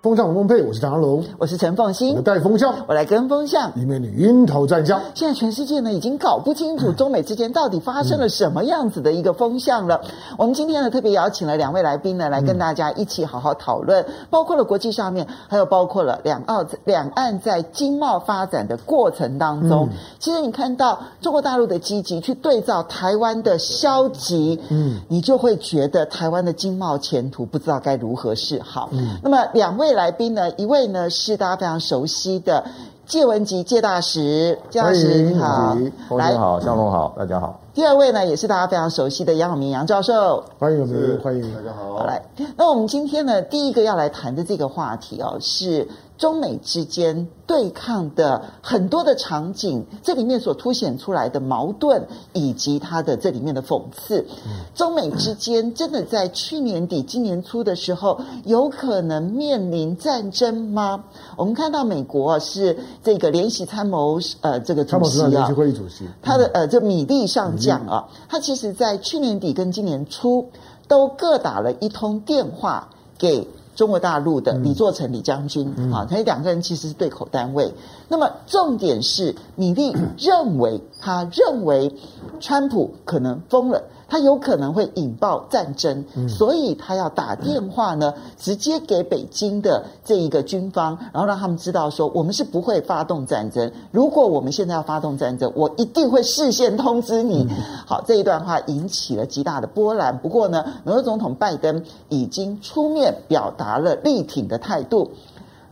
风向龙凤配，我是唐湘龙，我是陈凤新。我带风向，我来跟风向。以免你晕头转向。现在全世界呢，已经搞不清楚中美之间到底发生了什么样子的一个风向了。嗯、我们今天呢，特别邀请了两位来宾呢，来跟大家一起好好讨论，嗯、包括了国际上面，还有包括了两澳两岸在经贸发展的过程当中，嗯、其实你看到中国大陆的积极去对照台湾的消极，嗯，你就会觉得台湾的经贸前途不知道该如何是好。嗯，那么两位。来宾呢，一位呢是大家非常熟悉的介文吉介大使，介大使你好，来好，向龙好，大家好。第二位呢也是大家非常熟悉的杨永明杨教授，欢迎我们，欢迎大家好。好来，那我们今天呢第一个要来谈的这个话题哦是。中美之间对抗的很多的场景，这里面所凸显出来的矛盾，以及它的这里面的讽刺。中美之间真的在去年底、今年初的时候，有可能面临战争吗？我们看到美国是这个联席参谋呃这个主席啊，联席会议主席，他的呃这米利上将啊，他其实在去年底跟今年初都各打了一通电话给。中国大陆的李作成李将军、嗯、啊，他两个人其实是对口单位。那么重点是，米利认为，他认为川普可能疯了。他有可能会引爆战争，所以他要打电话呢，直接给北京的这一个军方，然后让他们知道说，我们是不会发动战争。如果我们现在要发动战争，我一定会事先通知你。好，这一段话引起了极大的波澜。不过呢，美国总统拜登已经出面表达了力挺的态度。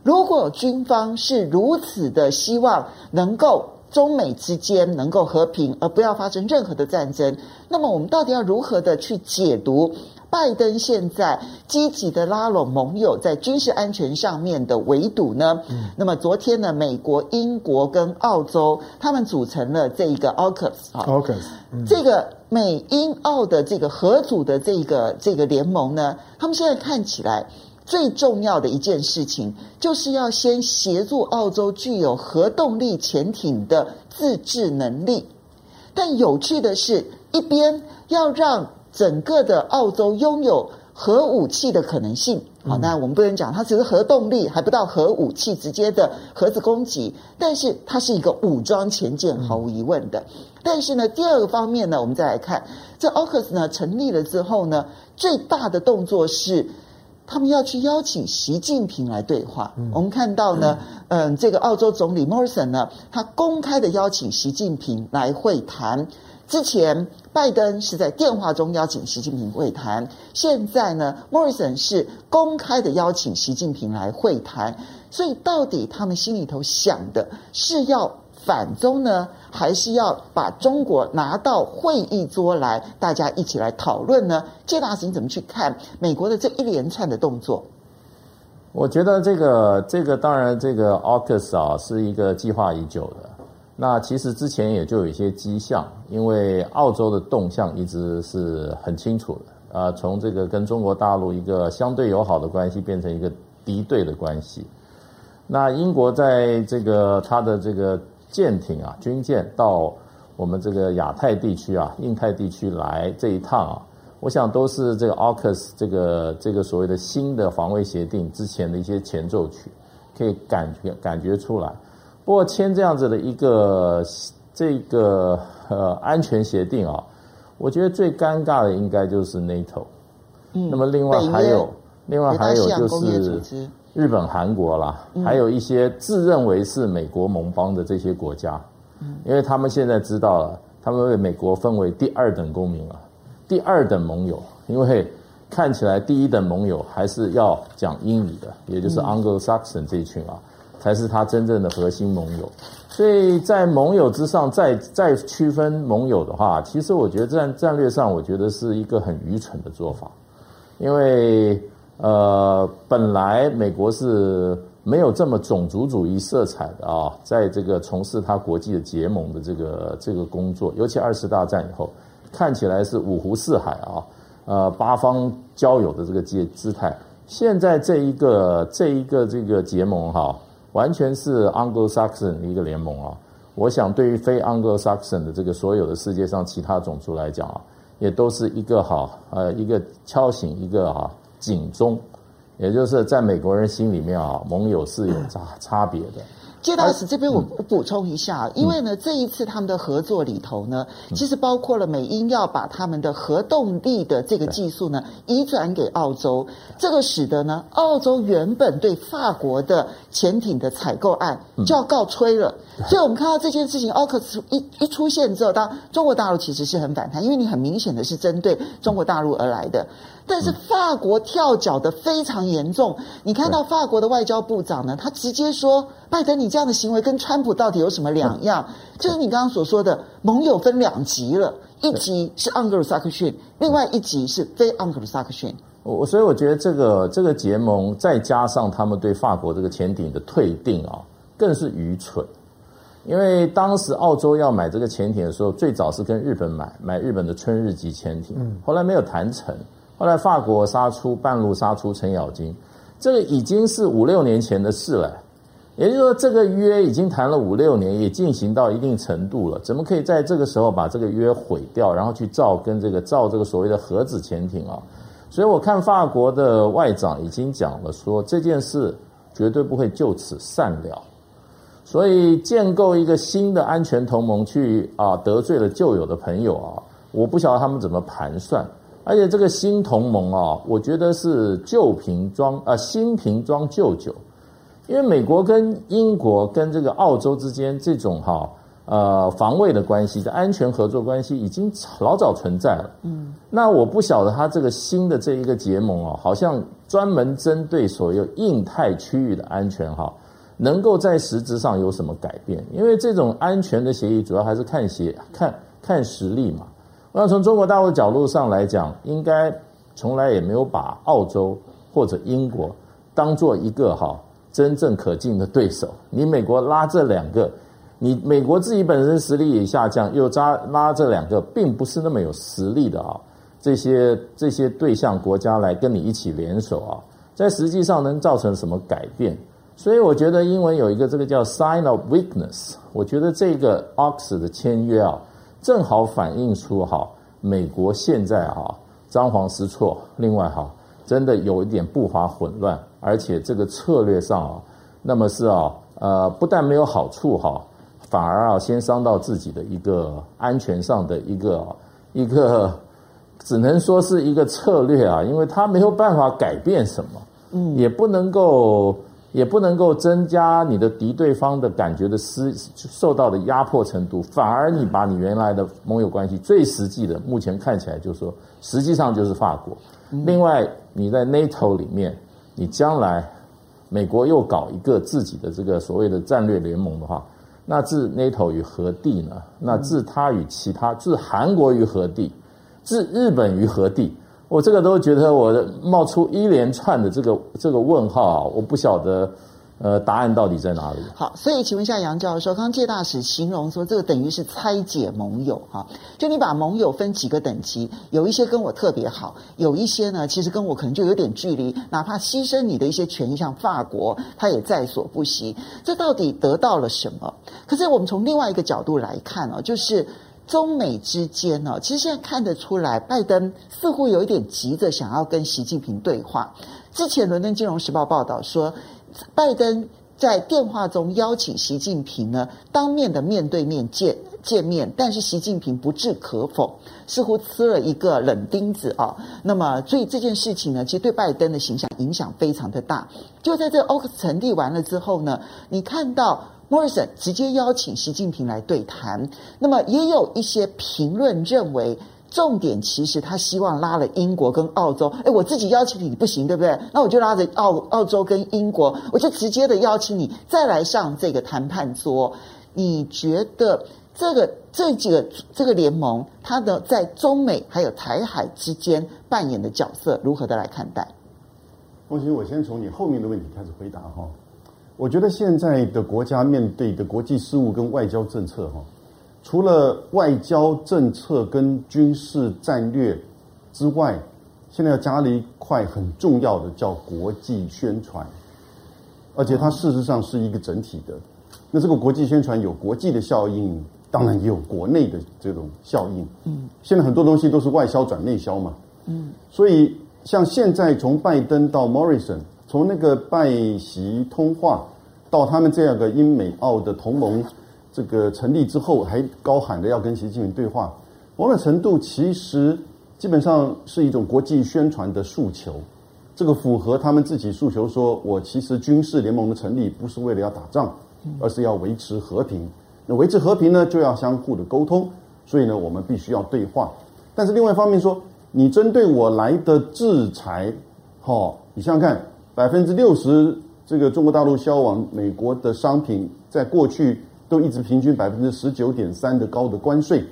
如果军方是如此的希望能够。中美之间能够和平，而不要发生任何的战争。那么，我们到底要如何的去解读拜登现在积极的拉拢盟友在军事安全上面的围堵呢？嗯、那么，昨天呢，美国、英国跟澳洲他们组成了这一个 AUKUS 啊，AUKUS 这个美英澳的这个合组的这个这个联盟呢，他们现在看起来。最重要的一件事情，就是要先协助澳洲具有核动力潜艇的自制能力。但有趣的是，一边要让整个的澳洲拥有核武器的可能性。好，那我们不能讲它只是核动力，还不到核武器直接的核子攻击，但是它是一个武装潜舰，毫无疑问的。但是呢，第二个方面呢，我们再来看这 AUKUS 呢成立了之后呢，最大的动作是。他们要去邀请习近平来对话。嗯、我们看到呢，嗯、呃，这个澳洲总理 Morrison 呢，他公开的邀请习近平来会谈。之前拜登是在电话中邀请习近平会谈，现在呢，，Morrison 是公开的邀请习近平来会谈。所以，到底他们心里头想的是要反中呢，还是要把中国拿到会议桌来，大家一起来讨论呢？介大使，你怎么去看美国的这一连串的动作？我觉得这个这个当然这个 AUKUS 啊是一个计划已久的。那其实之前也就有一些迹象，因为澳洲的动向一直是很清楚的啊，从这个跟中国大陆一个相对友好的关系变成一个敌对的关系。那英国在这个它的这个。舰艇啊，军舰到我们这个亚太地区啊、印太地区来这一趟啊，我想都是这个 AUKUS 这个这个所谓的新的防卫协定之前的一些前奏曲，可以感觉感觉出来。不过签这样子的一个这个呃安全协定啊，我觉得最尴尬的应该就是 NATO。嗯。那么另外还有，另外还有就是。日本、韩国啦，还有一些自认为是美国盟邦的这些国家，因为他们现在知道了，他们被美国分为第二等公民了，第二等盟友，因为看起来第一等盟友还是要讲英语的，也就是 Anglo-Saxon 这一群啊，才是他真正的核心盟友。所以在盟友之上再再区分盟友的话，其实我觉得战战略上，我觉得是一个很愚蠢的做法，因为。呃，本来美国是没有这么种族主义色彩的啊，在这个从事它国际的结盟的这个这个工作，尤其二次大战以后，看起来是五湖四海啊，呃，八方交友的这个姿姿态。现在这一个这一个这个结盟哈、完全是 Anglo-Saxon 的一个联盟啊。我想对于非 Anglo-Saxon 的这个所有的世界上其他种族来讲啊。也都是一个哈呃一个敲醒一个哈警钟，也就是在美国人心里面啊，盟友是有差 差别的。介大使这边我补充一下，因为呢，这一次他们的合作里头呢，其实包括了美英要把他们的核动力的这个技术呢移转给澳洲，这个使得呢，澳洲原本对法国的潜艇的采购案就要告吹了。所以我们看到这件事情，AUKUS 一一出现之后，当中国大陆其实是很反弹，因为你很明显的是针对中国大陆而来的。但是法国跳脚的非常严重，你看到法国的外交部长呢，他直接说：“拜登，你这样的行为跟川普到底有什么两样？”就是你刚刚所说的，盟友分两级了，一级是盎格鲁撒克逊，另外一级是非盎格鲁撒克逊。我所以我觉得这个这个结盟，再加上他们对法国这个潜艇的退订啊，更是愚蠢。因为当时澳洲要买这个潜艇的时候，最早是跟日本买，买日本的春日级潜艇，后来没有谈成。后来法国杀出半路杀出程咬金，这个已经是五六年前的事了。也就是说，这个约已经谈了五六年，也进行到一定程度了，怎么可以在这个时候把这个约毁掉，然后去造跟这个造这个所谓的核子潜艇啊？所以我看法国的外长已经讲了说，这件事绝对不会就此善了。所以建构一个新的安全同盟去啊，得罪了旧有的朋友啊，我不晓得他们怎么盘算。而且这个新同盟啊，我觉得是旧瓶装啊，新瓶装旧酒，因为美国跟英国跟这个澳洲之间这种哈呃防卫的关系的安全合作关系已经老早存在了。嗯，那我不晓得他这个新的这一个结盟啊，好像专门针对所有印太区域的安全哈，能够在实质上有什么改变？因为这种安全的协议主要还是看协看看实力嘛。那从中国大陆角度上来讲，应该从来也没有把澳洲或者英国当做一个哈真正可敬的对手。你美国拉这两个，你美国自己本身实力也下降，又扎拉这两个并不是那么有实力的啊，这些这些对象国家来跟你一起联手啊，在实际上能造成什么改变？所以我觉得英文有一个这个叫 sign of weakness，我觉得这个 Ox 的签约啊。正好反映出哈，美国现在哈张皇失措，另外哈真的有一点步伐混乱，而且这个策略上啊，那么是啊呃不但没有好处哈，反而啊先伤到自己的一个安全上的一个一个，只能说是一个策略啊，因为他没有办法改变什么，嗯，也不能够。也不能够增加你的敌对方的感觉的失受到的压迫程度，反而你把你原来的盟友关系最实际的，目前看起来就是说，实际上就是法国。另外，你在 NATO 里面，你将来美国又搞一个自己的这个所谓的战略联盟的话，那置 NATO 于何地呢？那置他与其他，置韩国于何地？置日本于何地？我这个都觉得我冒出一连串的这个这个问号啊，我不晓得，呃，答案到底在哪里？好，所以请问一下杨教授，刚刚介大使形容说，这个等于是拆解盟友哈，就你把盟友分几个等级，有一些跟我特别好，有一些呢，其实跟我可能就有点距离，哪怕牺牲你的一些权益，像法国，他也在所不惜。这到底得到了什么？可是我们从另外一个角度来看啊，就是。中美之间呢，其实现在看得出来，拜登似乎有一点急着想要跟习近平对话。之前《伦敦金融时报》报道说，拜登在电话中邀请习近平呢，当面的面对面见见面，但是习近平不置可否，似乎吃了一个冷钉子啊。那么，所以这件事情呢，其实对拜登的形象影响非常的大。就在这 AUKUS 成立完了之后呢，你看到。莫里森直接邀请习近平来对谈，那么也有一些评论认为，重点其实他希望拉了英国跟澳洲。哎，我自己邀请你不行，对不对？那我就拉着澳澳洲跟英国，我就直接的邀请你再来上这个谈判桌。你觉得这个这几个这个联盟，它的在中美还有台海之间扮演的角色，如何的来看待？凤馨，我先从你后面的问题开始回答哈。我觉得现在的国家面对的国际事务跟外交政策，哈，除了外交政策跟军事战略之外，现在要加了一块很重要的，叫国际宣传，而且它事实上是一个整体的。那这个国际宣传有国际的效应，当然也有国内的这种效应。嗯，现在很多东西都是外销转内销嘛。嗯，所以像现在从拜登到 Morrison，从那个拜习通话到他们这样的英美澳的同盟这个成立之后，还高喊着要跟习近平对话，某种程度其实基本上是一种国际宣传的诉求。这个符合他们自己诉求，说我其实军事联盟的成立不是为了要打仗，而是要维持和平。那维持和平呢，就要相互的沟通，所以呢，我们必须要对话。但是另外一方面说，你针对我来的制裁，哈，你想想看，百分之六十这个中国大陆销往美国的商品，在过去都一直平均百分之十九点三的高的关税，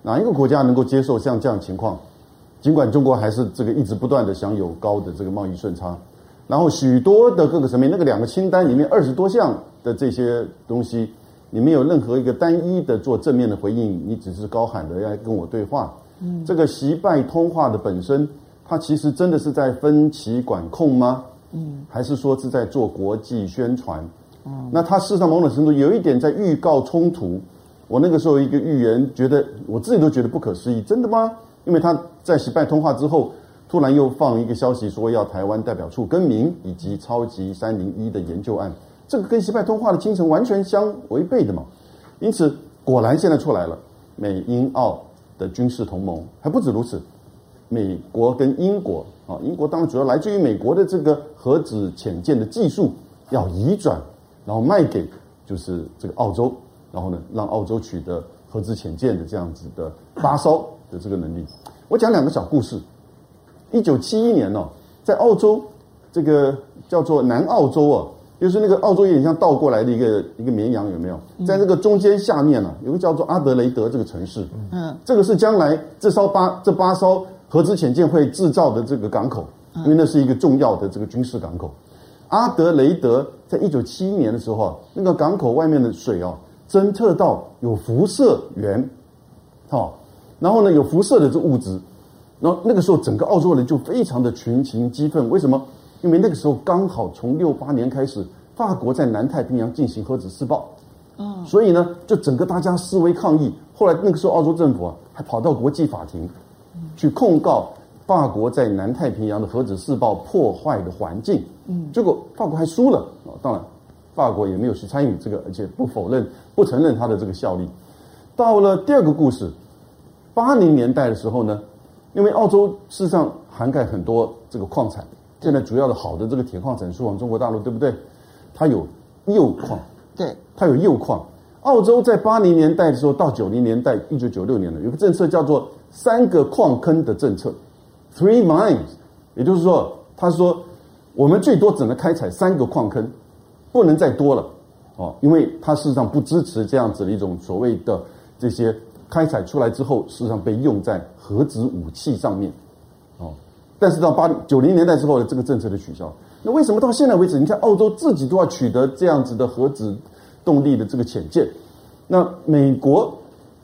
哪一个国家能够接受像这样情况？尽管中国还是这个一直不断的享有高的这个贸易顺差，然后许多的各个层面，那个两个清单里面二十多项的这些东西。你没有任何一个单一的做正面的回应，你只是高喊着要跟我对话。嗯，这个习拜通话的本身，它其实真的是在分歧管控吗？嗯，还是说是在做国际宣传？嗯，那它事实上某种程度有一点在预告冲突。我那个时候一个预言，觉得我自己都觉得不可思议，真的吗？因为他在习拜通话之后，突然又放一个消息说要台湾代表处更名，以及超级三零一的研究案。这个跟习拜通话的精神完全相违背的嘛，因此果然现在出来了，美英澳的军事同盟还不止如此，美国跟英国啊，英国当然主要来自于美国的这个核子潜舰的技术要移转，然后卖给就是这个澳洲，然后呢让澳洲取得核子潜舰的这样子的发烧的这个能力。我讲两个小故事，一九七一年呢、哦，在澳洲这个叫做南澳洲啊。就是那个澳洲有点像倒过来的一个一个绵羊，有没有？在那个中间下面呢、啊，有个叫做阿德雷德这个城市。嗯，这个是将来这艘八这八艘核子潜舰会制造的这个港口，因为那是一个重要的这个军事港口。阿德雷德在一九七一年的时候啊，那个港口外面的水啊，侦测到有辐射源，好，然后呢有辐射的这物质，然后那个时候整个澳洲人就非常的群情激愤，为什么？因为那个时候刚好从六八年开始，法国在南太平洋进行核子试爆，嗯，所以呢，就整个大家示威抗议。后来那个时候，澳洲政府啊，还跑到国际法庭，去控告法国在南太平洋的核子试爆破坏的环境。嗯，结果法国还输了啊。当然，法国也没有去参与这个，而且不否认、不承认它的这个效力。到了第二个故事，八零年代的时候呢，因为澳洲事实上涵盖很多这个矿产。现在主要的好的这个铁矿产输往中国大陆，对不对？它有铀矿，对，它有铀矿。澳洲在八零年代的时候到九零年代，一九九六年的有个政策叫做“三个矿坑”的政策。（Three Mines），也就是说，他说我们最多只能开采三个矿坑，不能再多了。哦，因为它事实上不支持这样子的一种所谓的这些开采出来之后，事实上被用在核子武器上面。哦但是到八九零年代之后的这个政策的取消，那为什么到现在为止，你看澳洲自己都要取得这样子的核子动力的这个潜舰，那美国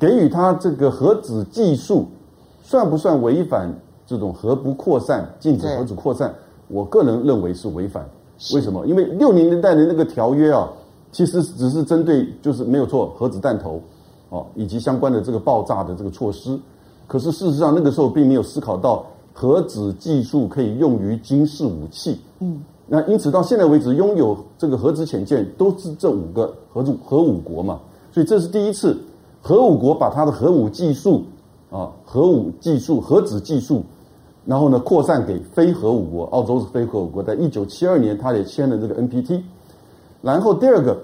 给予他这个核子技术，算不算违反这种核不扩散、禁止核子扩散？我个人认为是违反。为什么？因为六零年代的那个条约啊，其实只是针对就是没有错核子弹头哦，以及相关的这个爆炸的这个措施，可是事实上那个时候并没有思考到。核子技术可以用于军事武器，嗯，那因此到现在为止，拥有这个核子潜舰都是这五个核主核武国嘛，所以这是第一次，核武国把它的核武技术啊，核武技术、核子技术，然后呢扩散给非核武国，澳洲是非核武国，在一九七二年，他也签了这个 NPT，然后第二个，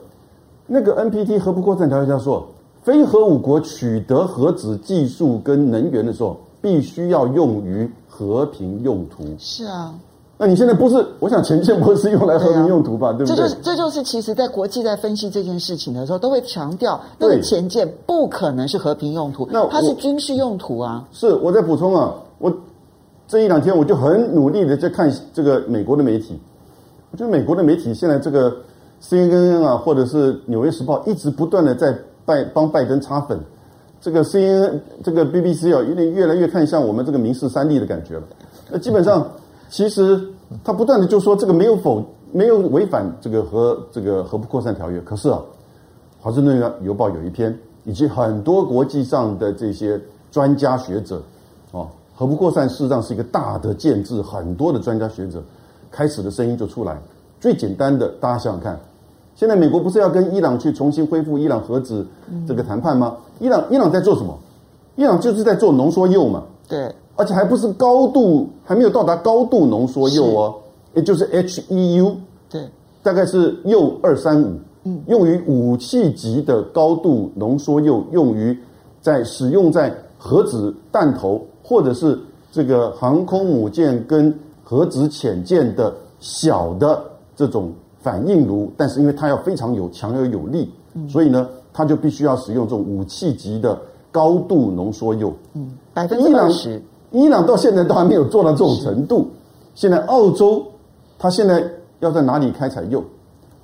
那个 NPT 核不扩散条约，他说，非核武国取得核子技术跟能源的时候，必须要用于。和平用途是啊，那你现在不是？我想前线不是用来和平用途吧？对，不对？这就是这就是其实，在国际在分析这件事情的时候，都会强调那个前舰不可能是和平用途，那它是军事用途啊。是，我在补充啊，我这一两天我就很努力的在看这个美国的媒体，我觉得美国的媒体现在这个 CNN 啊，或者是纽约时报，一直不断的在拜帮拜登擦粉。这个 CNN 这个 BBC 啊，有点越来越看像我们这个民事三立的感觉了。那基本上，其实他不断的就说这个没有否没有违反这个核这个核不扩散条约。可是啊，华盛顿邮报有一篇以及很多国际上的这些专家学者，哦，核不扩散事实上是一个大的建制，很多的专家学者开始的声音就出来。最简单的，大家想想看，现在美国不是要跟伊朗去重新恢复伊朗核子这个谈判吗？伊朗伊朗在做什么？伊朗就是在做浓缩铀嘛。对，而且还不是高度，还没有到达高度浓缩铀哦，也就是 HEU。对，大概是铀二三五。嗯，用于武器级的高度浓缩铀，用于在使用在核子弹头或者是这个航空母舰跟核子潜舰的小的这种反应炉，但是因为它要非常有强而有力，所以呢，它就必须要使用这种武器级的高度浓缩铀。嗯，百分之二十。伊朗到现在都还没有做到这种程度。现在澳洲，它现在要在哪里开采铀？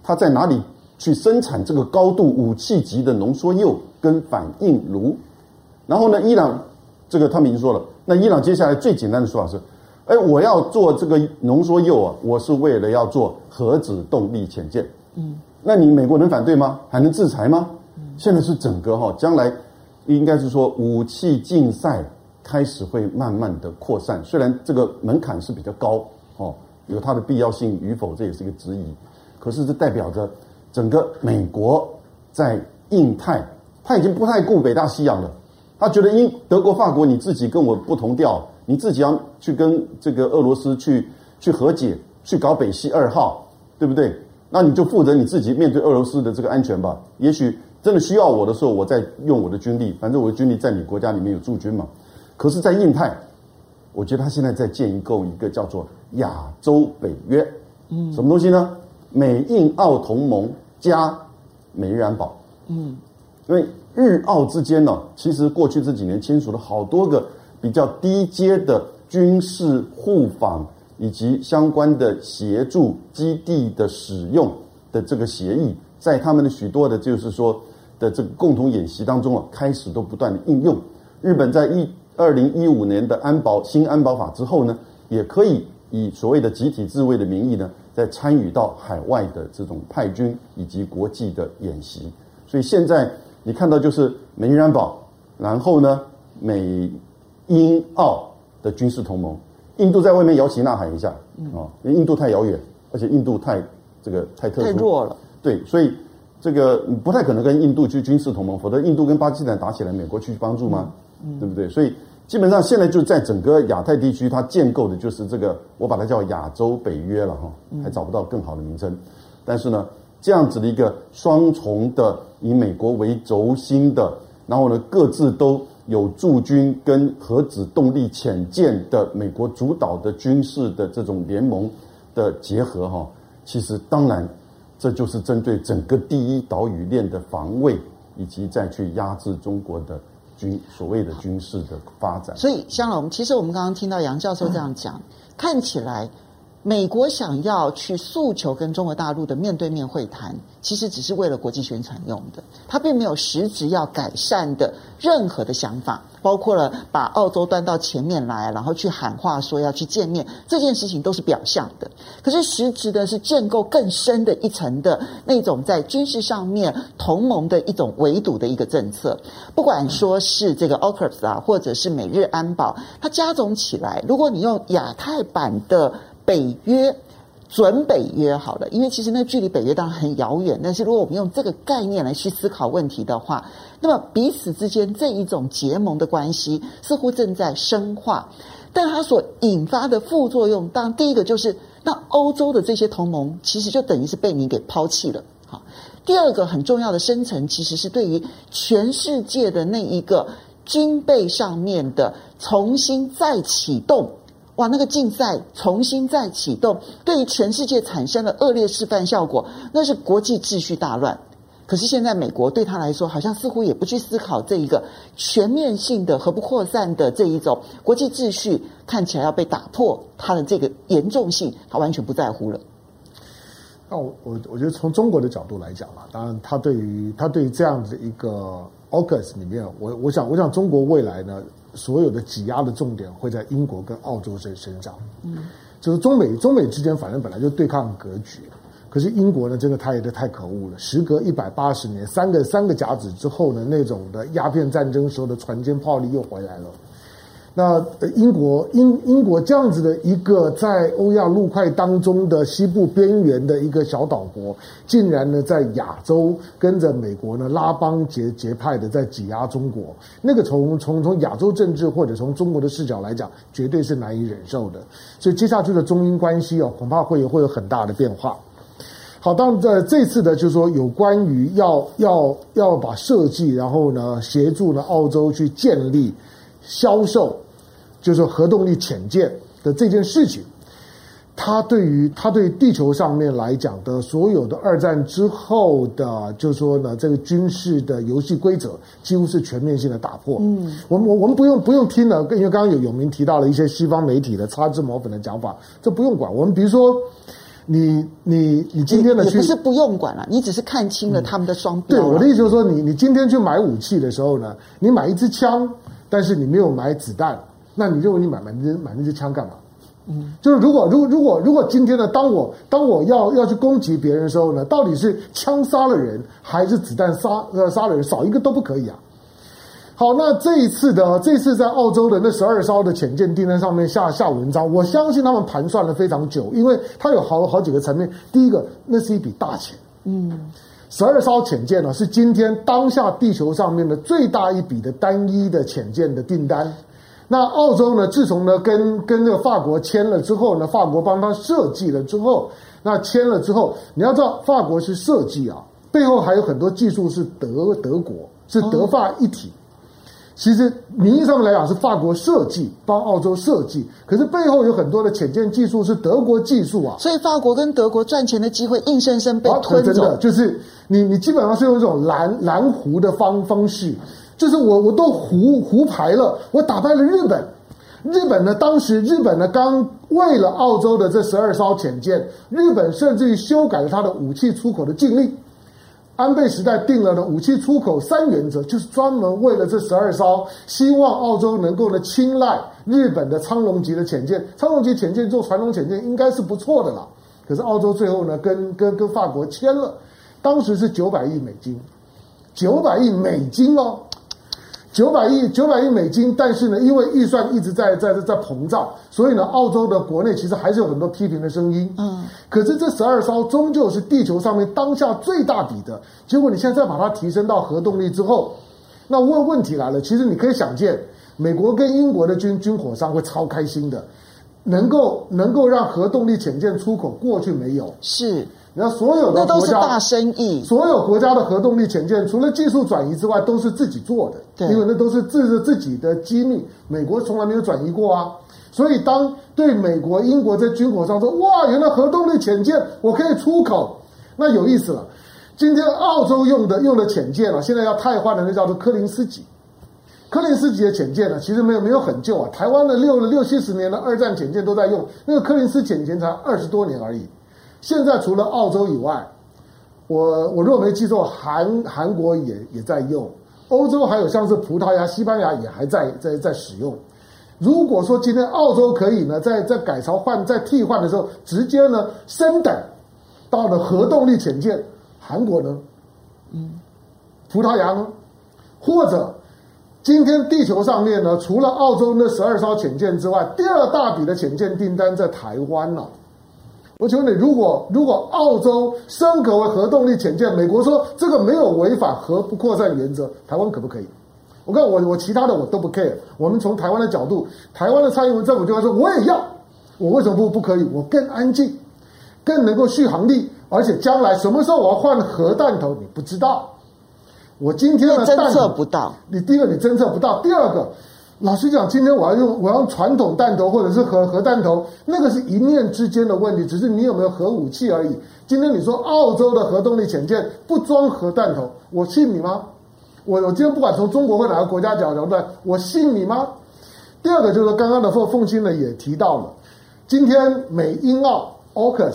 它在哪里？去生产这个高度武器级的浓缩铀跟反应炉，然后呢，伊朗这个他们已经说了，那伊朗接下来最简单的说法是，哎，我要做这个浓缩铀啊，我是为了要做核子动力潜舰。嗯，那你美国能反对吗？还能制裁吗？现在是整个哈，将来应该是说武器竞赛开始会慢慢的扩散，虽然这个门槛是比较高哦，有它的必要性与否，这也是一个质疑，可是这代表着。整个美国在印太，他已经不太顾北大西洋了。他觉得英德国、法国，你自己跟我不同调，你自己要去跟这个俄罗斯去去和解，去搞北溪二号，对不对？那你就负责你自己面对俄罗斯的这个安全吧。也许真的需要我的时候，我再用我的军力，反正我的军力在你国家里面有驻军嘛。可是，在印太，我觉得他现在在建构一个叫做亚洲北约，嗯，什么东西呢？美印澳同盟。加美日安保，嗯，因为日澳之间呢，其实过去这几年签署了好多个比较低阶的军事互访以及相关的协助基地的使用的这个协议，在他们的许多的，就是说的这个共同演习当中啊，开始都不断的应用。日本在一二零一五年的安保新安保法之后呢，也可以以所谓的集体自卫的名义呢。在参与到海外的这种派军以及国际的演习，所以现在你看到就是美日安保，然后呢，美英澳的军事同盟，印度在外面摇旗呐喊一下啊，因为印度太遥远，而且印度太这个太特殊，太弱了，对，所以这个不太可能跟印度去军事同盟，否则印度跟巴基斯坦打起来，美国去帮助吗？嗯，对不对？所以。基本上现在就在整个亚太地区，它建构的就是这个，我把它叫亚洲北约了哈，还找不到更好的名称。但是呢，这样子的一个双重的以美国为轴心的，然后呢各自都有驻军跟核子动力潜舰的美国主导的军事的这种联盟的结合哈，其实当然这就是针对整个第一岛屿链的防卫，以及再去压制中国的。军所谓的军事的发展，所以香龙，其实我们刚刚听到杨教授这样讲，看起来。美国想要去诉求跟中国大陆的面对面会谈，其实只是为了国际宣传用的，它并没有实质要改善的任何的想法，包括了把澳洲端到前面来，然后去喊话说要去见面，这件事情都是表象的。可是实质的是建构更深的一层的那种在军事上面同盟的一种围堵的一个政策，不管说是这个 AUKUS 啊，或者是美日安保，它加总起来，如果你用亚太版的。北约准北约好了，因为其实那距离北约当然很遥远。但是如果我们用这个概念来去思考问题的话，那么彼此之间这一种结盟的关系似乎正在深化，但它所引发的副作用，当然第一个就是那欧洲的这些同盟其实就等于是被你给抛弃了。好，第二个很重要的深层其实是对于全世界的那一个军备上面的重新再启动。哇，那个竞赛重新再启动，对于全世界产生了恶劣示范效果，那是国际秩序大乱。可是现在美国对他来说，好像似乎也不去思考这一个全面性的核不扩散的这一种国际秩序看起来要被打破，它的这个严重性，他完全不在乎了。那我我我觉得从中国的角度来讲嘛，当然他对于他对于这样子一个 August 里面，我我想我想中国未来呢。所有的挤压的重点会在英国跟澳洲身身上，嗯，就是中美中美之间反正本来就对抗格局，可是英国呢，真的他也是太可恶了。时隔一百八十年，三个三个甲子之后呢，那种的鸦片战争时候的船坚炮利又回来了。那英国英英国这样子的一个在欧亚陆块当中的西部边缘的一个小岛国，竟然呢在亚洲跟着美国呢拉帮结结派的在挤压中国，那个从从从亚洲政治或者从中国的视角来讲，绝对是难以忍受的。所以接下去的中英关系哦，恐怕会会有很大的变化。好，当然在这次的就是说有关于要要要把设计，然后呢协助呢澳洲去建立销售。就是核动力潜舰的这件事情，它对于它对地球上面来讲的所有的二战之后的，就是说呢，这个军事的游戏规则几乎是全面性的打破。嗯，我们我我们不用不用听了，因为刚刚有永明提到了一些西方媒体的擦脂抹粉的讲法，这不用管。我们比如说，你你你今天的去也不是不用管了，你只是看清了他们的双标。对，我的意思就是说，你你今天去买武器的时候呢，你买一支枪，但是你没有买子弹。那你认为你买买那买那支枪干嘛？嗯，就是如果如果如果如果今天呢，当我当我要要去攻击别人的时候呢，到底是枪杀了人，还是子弹杀呃杀了人，少一个都不可以啊。好，那这一次的这次在澳洲的那十二艘的潜舰订单上面下下文章，我相信他们盘算了非常久，因为它有好好几个层面。第一个，那是一笔大钱，嗯，十二艘潜舰呢是今天当下地球上面的最大一笔的单一的潜舰的订单。那澳洲呢？自从呢跟跟那个法国签了之后呢，法国帮他设计了之后，那签了之后，你要知道法国是设计啊，背后还有很多技术是德德国，是德法一体。其实名义上面来讲是法国设计帮澳洲设计，可是背后有很多的潜舰技术是德国技术啊。所以法国跟德国赚钱的机会硬生生被吞走。真的就是你你基本上是用这种蓝蓝湖的方方式。就是我，我都胡胡牌了，我打败了日本。日本呢，当时日本呢刚为了澳洲的这十二艘潜舰，日本甚至于修改了它的武器出口的禁令。安倍时代定了的武器出口三原则，就是专门为了这十二艘，希望澳洲能够呢青睐日本的苍龙级的潜舰。苍龙级潜舰做传统潜舰应该是不错的了。可是澳洲最后呢，跟跟跟法国签了，当时是九百亿美金，九百亿美金哦。九百亿九百亿美金，但是呢，因为预算一直在在在膨胀，所以呢，澳洲的国内其实还是有很多批评的声音。嗯，可是这十二艘终究是地球上面当下最大笔的，结果你现在再把它提升到核动力之后，那问问题来了。其实你可以想见，美国跟英国的军军火商会超开心的，能够能够让核动力潜舰出口过去没有？是。然后所有的国家，那都是大生意。所有国家的核动力潜舰，除了技术转移之外，都是自己做的。对，因为那都是自自己的机密，美国从来没有转移过啊。所以，当对美国、英国在军火上说：“哇，原来核动力潜舰我可以出口，那有意思了。”今天澳洲用的用的潜舰啊，现在要汰换的那叫做柯林斯级。柯林斯级的潜舰呢，其实没有没有很旧啊。台湾的六六七十年的二战潜舰都在用，那个柯林斯潜舰才二十多年而已。现在除了澳洲以外，我我若没记错，韩韩国也也在用，欧洲还有像是葡萄牙、西班牙也还在在在使用。如果说今天澳洲可以呢，在在改朝换、在替换的时候，直接呢升等到了核动力潜舰，韩国呢，嗯，葡萄牙呢，或者今天地球上面呢，除了澳洲那十二艘潜舰之外，第二大笔的潜舰订单在台湾了。我请问你，如果如果澳洲升格为核动力潜舰，美国说这个没有违反核不扩散原则，台湾可不可以？我看我我其他的我都不 care。我们从台湾的角度，台湾的蔡英文政府就会说我也要，我为什么不不可以？我更安静，更能够续航力，而且将来什么时候我要换核弹头，你不知道。我今天的侦测不到，你第一个你侦测不到，第二个。老实讲，今天我要用我要用传统弹头或者是核核弹头，那个是一念之间的问题，只是你有没有核武器而已。今天你说澳洲的核动力潜舰不装核弹头，我信你吗？我我今天不管从中国或哪个国家角度来，我信你吗？第二个就是，刚刚的凤凤馨呢也提到了，今天美英澳 AUKUS，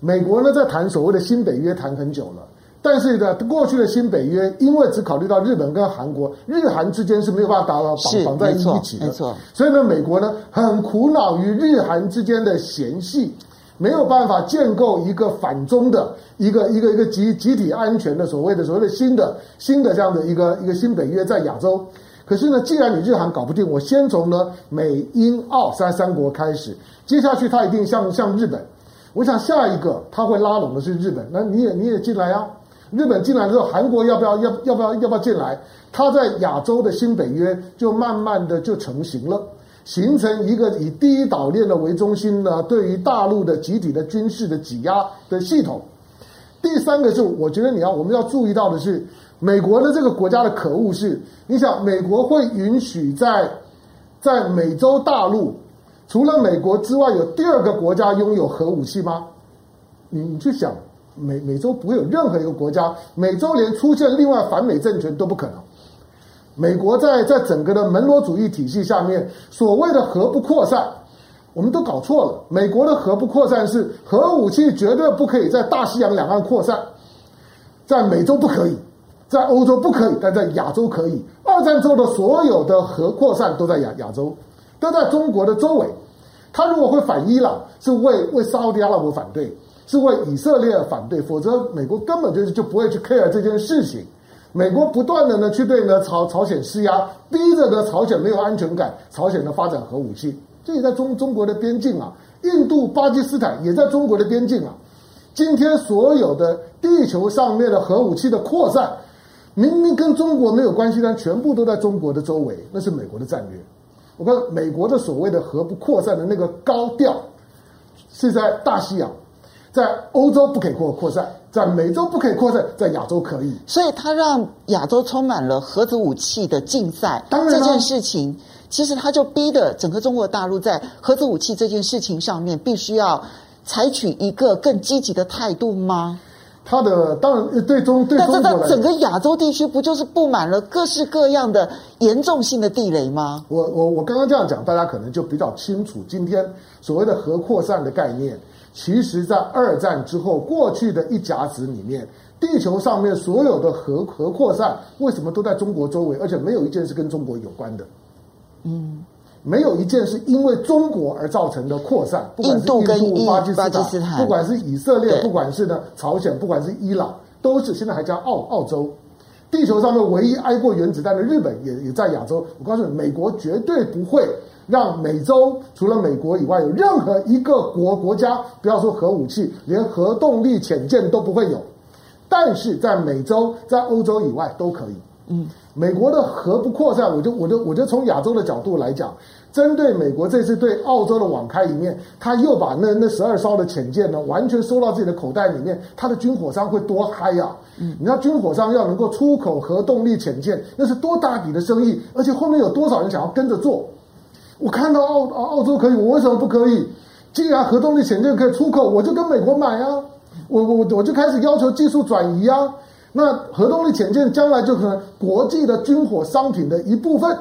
美国呢在谈所谓的新北约谈很久了。但是呢，过去的新北约因为只考虑到日本跟韩国，日韩之间是没有办法打到绑绑在一起的，没错。所以呢，美国呢很苦恼于日韩之间的嫌隙，没有办法建构一个反中的一个一个一个集集体安全的所谓的所谓的新的新的这样的一个一个新北约在亚洲。可是呢，既然你日韩搞不定，我先从呢美英澳三三国开始，接下去他一定向向日本。我想下一个他会拉拢的是日本，那你也你也进来啊。日本进来之后，韩国要不要要要不要要不要进来？他在亚洲的新北约就慢慢的就成型了。形成一个以第一岛链的为中心呢，对于大陆的集体的军事的挤压的系统。第三个是，我觉得你要我们要注意到的是，美国的这个国家的可恶是，你想美国会允许在在美洲大陆除了美国之外有第二个国家拥有核武器吗？你你去想，美美洲不会有任何一个国家，美洲连出现另外反美政权都不可能。美国在在整个的门罗主义体系下面，所谓的核不扩散，我们都搞错了。美国的核不扩散是核武器绝对不可以在大西洋两岸扩散，在美洲不可以，在欧洲不可以，但在亚洲可以。二战之后的所有的核扩散都在亚亚洲，都在中国的周围。他如果会反伊朗，是为为沙乌地阿拉伯反对，是为以色列反对，否则美国根本就是就不会去 care 这件事情。美国不断的呢去对呢朝朝鲜施压，逼着呢朝鲜没有安全感，朝鲜呢发展核武器，这也在中中国的边境啊，印度、巴基斯坦也在中国的边境啊。今天所有的地球上面的核武器的扩散，明明跟中国没有关系，但全部都在中国的周围，那是美国的战略。我看美国的所谓的核不扩散的那个高调，是在大西洋，在欧洲不可以扩扩散。在美洲不可以扩散，在亚洲可以，所以它让亚洲充满了核子武器的竞赛。当然，这件事情其实它就逼得整个中国大陆在核子武器这件事情上面，必须要采取一个更积极的态度吗？他的当然对中对中国来说，但整个亚洲地区不就是布满了各式各样的严重性的地雷吗？我我我刚刚这样讲，大家可能就比较清楚，今天所谓的核扩散的概念。其实，在二战之后，过去的一甲子里面，地球上面所有的核核扩散，为什么都在中国周围？而且没有一件是跟中国有关的。嗯，没有一件是因为中国而造成的扩散。不管是印度、巴基斯坦，斯坦不管是以色列，不管是呢朝鲜，不管是伊朗，都是现在还加澳澳洲。地球上面唯一挨过原子弹的日本也也在亚洲。我告诉你，美国绝对不会。让美洲除了美国以外，有任何一个国国家，不要说核武器，连核动力潜舰都不会有。但是在美洲、在欧洲以外都可以。嗯，美国的核不扩散，我就我就我就从亚洲的角度来讲，针对美国这次对澳洲的网开一面，他又把那那十二艘的潜舰呢，完全收到自己的口袋里面，他的军火商会多嗨呀、啊！嗯，你知道军火商要能够出口核动力潜舰，那是多大笔的生意，而且后面有多少人想要跟着做。我看到澳澳洲可以，我为什么不可以？既然核动力潜艇可以出口，我就跟美国买啊！我我我就开始要求技术转移啊！那核动力潜艇将来就可能国际的军火商品的一部分。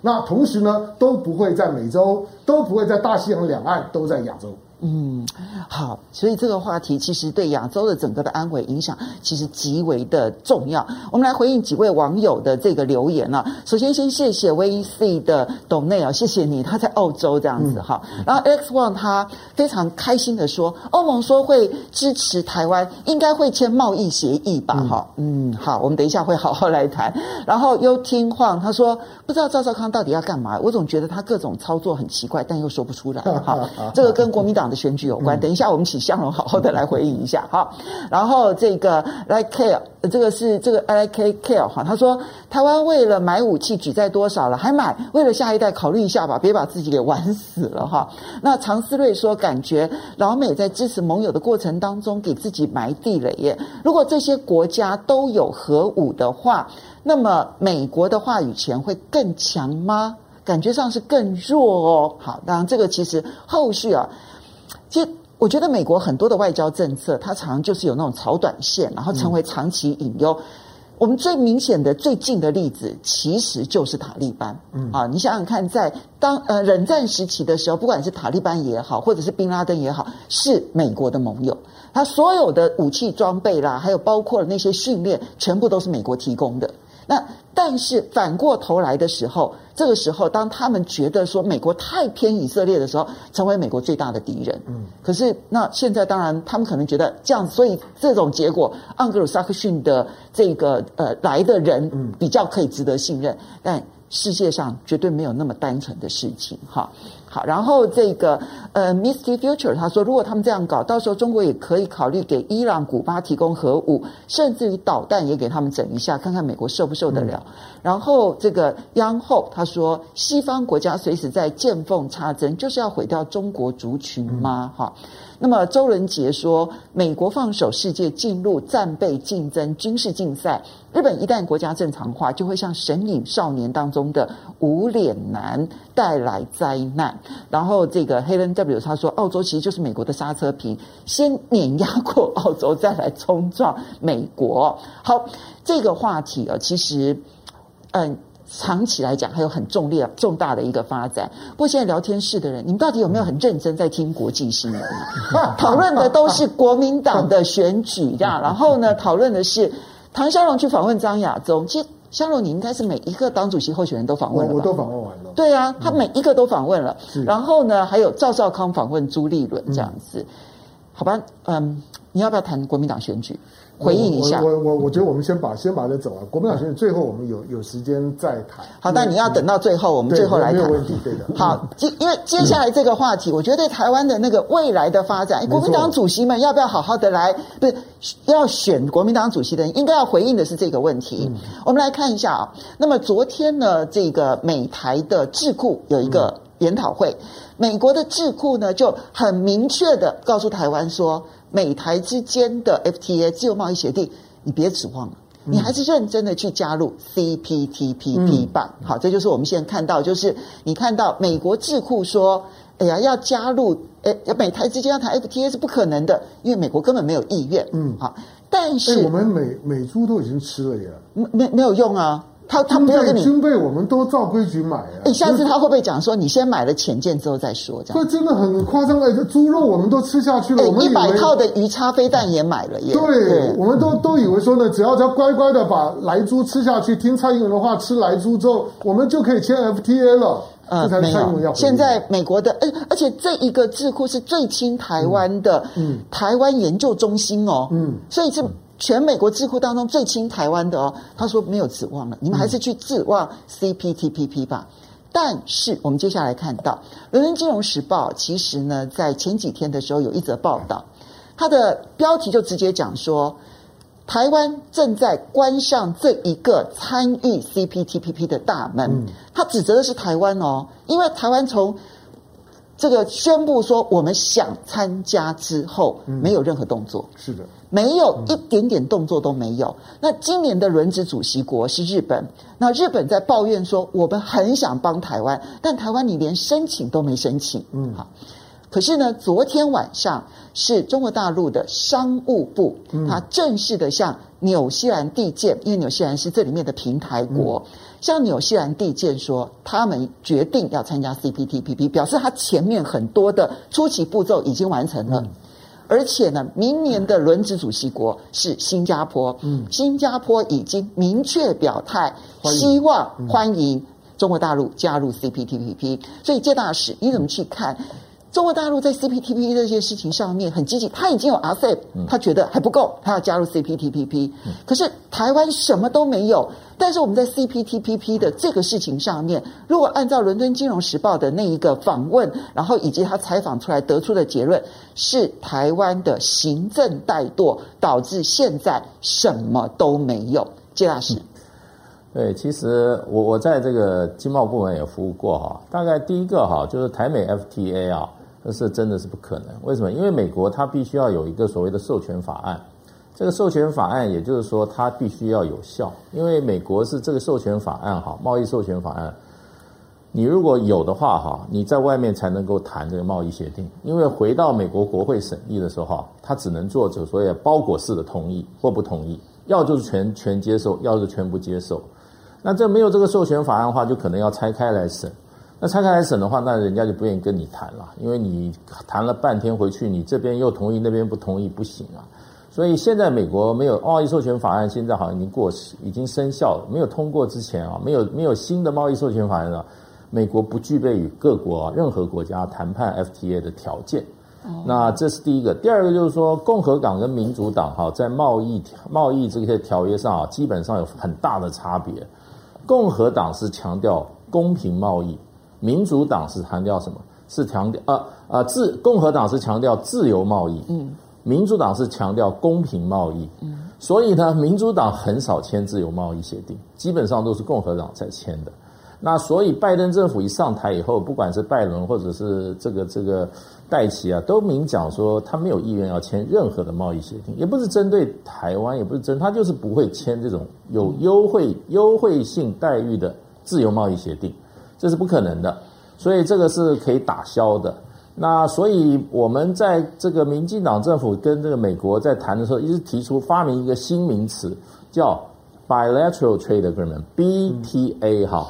那同时呢，都不会在美洲，都不会在大西洋两岸，都在亚洲。嗯，好，所以这个话题其实对亚洲的整个的安危影响其实极为的重要。我们来回应几位网友的这个留言啊。首先，先谢谢 VC 的董内啊，谢谢你，他在澳洲这样子哈。嗯、然后 X One 他非常开心的说，欧盟说会支持台湾，应该会签贸易协议吧？哈，嗯，好，我们等一下会好好来谈。然后优听晃他说，不知道赵少康到底要干嘛？我总觉得他各种操作很奇怪，但又说不出来。哈，这个跟国民党的选举有关，等一下我们请向荣好好的来回应一下哈。然后这个来 care，这个是这个 like care 哈，他说台湾为了买武器举债多少了，还买，为了下一代考虑一下吧，别把自己给玩死了哈。那常思睿说，感觉老美在支持盟友的过程当中给自己埋地雷耶。如果这些国家都有核武的话，那么美国的话语权会更强吗？感觉上是更弱哦。好，当然这个其实后续啊，其实我觉得美国很多的外交政策，它常常就是有那种炒短线，然后成为长期隐忧。嗯、我们最明显的、最近的例子，其实就是塔利班。嗯啊，你想想看，在当呃冷战时期的时候，不管是塔利班也好，或者是宾拉登也好，是美国的盟友，他所有的武器装备啦，还有包括了那些训练，全部都是美国提供的。那但是反过头来的时候，这个时候当他们觉得说美国太偏以色列的时候，成为美国最大的敌人。嗯，可是那现在当然他们可能觉得这样，所以这种结果，盎格鲁撒克逊的这个呃来的人比较可以值得信任，但世界上绝对没有那么单纯的事情哈。好，然后这个呃，Misty Future 他说，如果他们这样搞，到时候中国也可以考虑给伊朗、古巴提供核武，甚至于导弹也给他们整一下，看看美国受不受得了。嗯、然后这个央后他说，西方国家随时在见缝插针，就是要毁掉中国族群吗？哈、嗯。那么周仁杰说，美国放手世界进入战备竞争、军事竞赛，日本一旦国家正常化，就会像神隐少年当中的无脸男带来灾难。然后这个 Helen W 他说，澳洲其实就是美国的刹车皮，先碾压过澳洲，再来冲撞美国。好，这个话题啊，其实嗯。长期来讲，还有很重烈、重大的一个发展。不过现在聊天室的人，你们到底有没有很认真在听国际新闻？讨论的都是国民党的选举，这样。然后呢，讨论的是唐湘龙去访问张亚中。其实湘龙，你应该是每一个党主席候选人都访问了吧？我都访问完了。对啊，他每一个都访问了。然后呢，还有赵少康访问朱立伦这样子。好吧，嗯，你要不要谈国民党选举？回应一下，我我我，我觉得我们先把先把这走啊。国民党选举最后我们有有时间再谈。好，那你要等到最后，我们最后来谈。没有问题，对的。好，接因为接下来这个话题，我觉得对台湾的那个未来的发展，国民党主席们要不要好好的来？不是要选国民党主席的人，应该要回应的是这个问题。我们来看一下啊。那么昨天呢，这个美台的智库有一个研讨会，美国的智库呢就很明确的告诉台湾说。美台之间的 FTA 自由贸易协定，你别指望了，你还是认真的去加入 CPTPP 吧。嗯、好，这就是我们现在看到，就是你看到美国智库说，哎呀，要加入，哎，美台之间要谈 FTA 是不可能的，因为美国根本没有意愿。嗯，好，但是、欸、我们美美猪都已经吃了耶，没没没有用啊。他他没有跟你军备，我们都照规矩买啊。哎，下次他会不会讲说，你先买了浅舰之后再说？这样。这真的很夸张哎！这猪肉我们都吃下去了，我们一百套的鱼叉飞弹也买了耶。对，我们都都以为说呢，只要他乖乖的把莱猪吃下去，听蔡英文的话，吃莱猪之后，我们就可以签 FTA 了。呃，没有。现在美国的，而而且这一个智库是最亲台湾的，嗯，台湾研究中心哦，嗯，所以这。全美国智库当中最亲台湾的哦，他说没有指望了，你们还是去指望 CPTPP 吧。嗯、但是我们接下来看到《伦敦金融时报》其实呢，在前几天的时候有一则报道，它的标题就直接讲说，台湾正在关上这一个参与 CPTPP 的大门。他指责的是台湾哦，因为台湾从这个宣布说我们想参加之后，没有任何动作。是的。没有一点点动作都没有。那今年的轮值主席国是日本，那日本在抱怨说，我们很想帮台湾，但台湾你连申请都没申请。嗯，好。可是呢，昨天晚上是中国大陆的商务部，他正式的向纽西兰递件，因为纽西兰是这里面的平台国，向纽西兰地建说，他们决定要参加 CPTPP，表示他前面很多的初期步骤已经完成了。而且呢，明年的轮值主席国是新加坡。嗯，新加坡已经明确表态，希望欢迎中国大陆加入 CPTPP。所以，介大使，你怎么去看？中国大陆在 CPTPP 这些事情上面很积极，他已经有 RCEP，他觉得还不够，他要加入 CPTPP。可是台湾什么都没有。但是我们在 CPTPP 的这个事情上面，如果按照《伦敦金融时报》的那一个访问，然后以及他采访出来得出的结论，是台湾的行政怠惰导致现在什么都没有。谢大使，对，其实我我在这个经贸部门也服务过哈，大概第一个哈就是台美 FTA 啊。这是真的是不可能，为什么？因为美国它必须要有一个所谓的授权法案，这个授权法案也就是说它必须要有效，因为美国是这个授权法案哈，贸易授权法案，你如果有的话哈，你在外面才能够谈这个贸易协定，因为回到美国国会审议的时候哈，它只能做这所谓包裹式的同意或不同意，要就是全全接受，要是全不接受，那这没有这个授权法案的话，就可能要拆开来审。那拆开来审的话，那人家就不愿意跟你谈了，因为你谈了半天回去，你这边又同意，那边不同意，不行啊。所以现在美国没有贸易授权法案，现在好像已经过时，已经生效了。没有通过之前啊，没有没有新的贸易授权法案啊，美国不具备与各国啊任何国家谈判 FTA 的条件。那这是第一个。第二个就是说，共和党跟民主党哈在贸易贸易这些条约上啊，基本上有很大的差别。共和党是强调公平贸易，民主党是强调什么？是强调啊啊自共和党是强调自由贸易。嗯。民主党是强调公平贸易，嗯，所以呢，民主党很少签自由贸易协定，基本上都是共和党在签的。那所以拜登政府一上台以后，不管是拜伦或者是这个这个戴奇啊，都明讲说他没有意愿要签任何的贸易协定，也不是针对台湾，也不是针，他就是不会签这种有优惠优惠性待遇的自由贸易协定，这是不可能的。所以这个是可以打消的。那所以我们在这个民进党政府跟这个美国在谈的时候，一直提出发明一个新名词，叫 Bilateral Trade Agreement（BTA） 哈。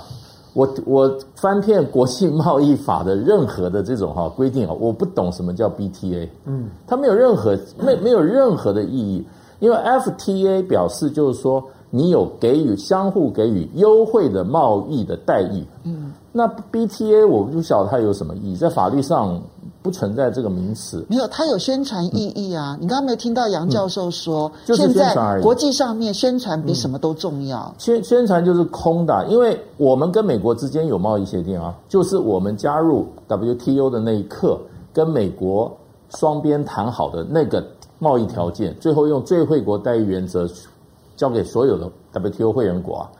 我我翻遍国际贸易法的任何的这种哈规定啊，我不懂什么叫 BTA，嗯，它没有任何没没有任何的意义，因为 FTA 表示就是说你有给予相互给予优惠的贸易的待遇，嗯，那 BTA 我不晓得它有什么意义，在法律上。不存在这个名词，没有，它有宣传意义啊！嗯、你刚刚没有听到杨教授说，嗯就是、现在国际上面宣传比什么都重要。嗯、宣宣传就是空的，因为我们跟美国之间有贸易协定啊，就是我们加入 WTO 的那一刻，跟美国双边谈好的那个贸易条件，最后用最惠国待遇原则交给所有的 WTO 会员国啊，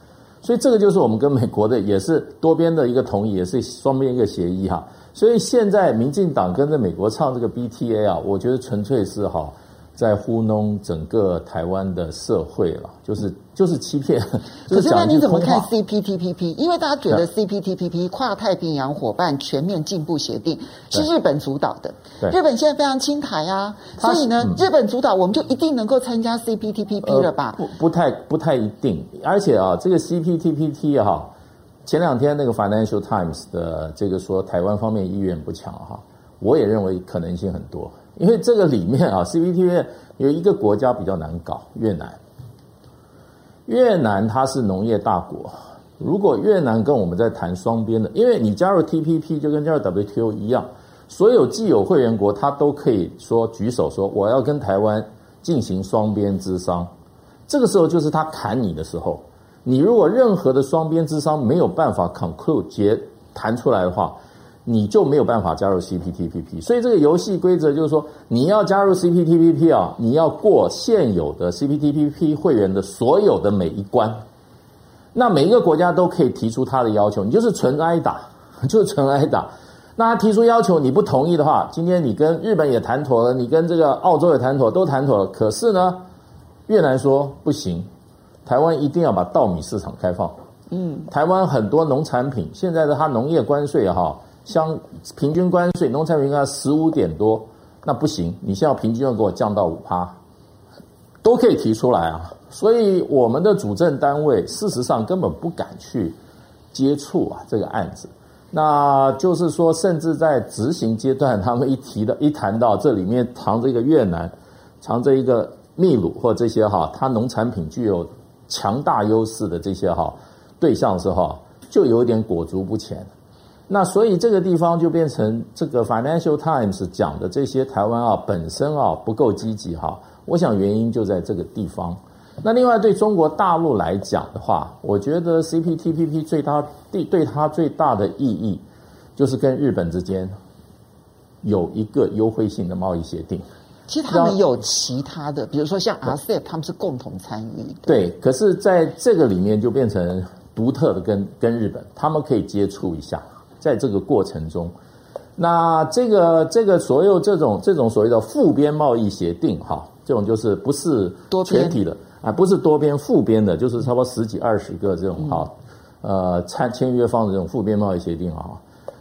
所以这个就是我们跟美国的也是多边的一个同意，也是双边一个协议哈。所以现在民进党跟着美国唱这个 BTA 啊，我觉得纯粹是哈在糊弄整个台湾的社会了，就是就是欺骗。可是那你怎么看 CPTPP？因为大家觉得 CPTPP 跨太平洋伙伴全面进步协定是日本主导的，日本现在非常亲台啊，所以呢，日本主导我们就一定能够参加 CPTPP 了吧？不不太不太一定，而且啊，这个 CPTPP 哈。前两天那个 Financial Times 的这个说台湾方面意愿不强哈，我也认为可能性很多，因为这个里面啊，CPTP 有一个国家比较难搞，越南。越南它是农业大国，如果越南跟我们在谈双边的，因为你加入 TPP 就跟加入 WTO 一样，所有既有会员国它都可以说举手说我要跟台湾进行双边资商，这个时候就是他砍你的时候。你如果任何的双边资商没有办法 conclude 结谈出来的话，你就没有办法加入 CPTPP。所以这个游戏规则就是说，你要加入 CPTPP 啊，你要过现有的 CPTPP 会员的所有的每一关。那每一个国家都可以提出他的要求，你就是纯挨打，就是纯挨打。那他提出要求你不同意的话，今天你跟日本也谈妥了，你跟这个澳洲也谈妥，都谈妥了。可是呢，越南说不行。台湾一定要把稻米市场开放。嗯，台湾很多农产品现在的它农业关税哈，相平均关税农产品要十五点多，那不行，你现在平均要给我降到五趴，都可以提出来啊。所以我们的主政单位事实上根本不敢去接触啊这个案子。那就是说，甚至在执行阶段，他们一提到一谈到这里面藏着一个越南，藏着一个秘鲁或这些哈，它农产品具有。强大优势的这些哈对象是哈，就有点裹足不前。那所以这个地方就变成这个 Financial Times 讲的这些台湾啊本身啊不够积极哈。我想原因就在这个地方。那另外对中国大陆来讲的话，我觉得 CPTPP 最大对对它最大的意义就是跟日本之间有一个优惠性的贸易协定。其实他们有其他的，比如说像 RCEP，他们是共同参与。对，可是在这个里面就变成独特的跟，跟跟日本，他们可以接触一下，在这个过程中，那这个这个所有这种这种所谓的复边贸易协定，哈，这种就是不是全体的啊，不是多边复边的，就是差不多十几二十个这种哈，呃，签签约方的这种复边贸易协定啊，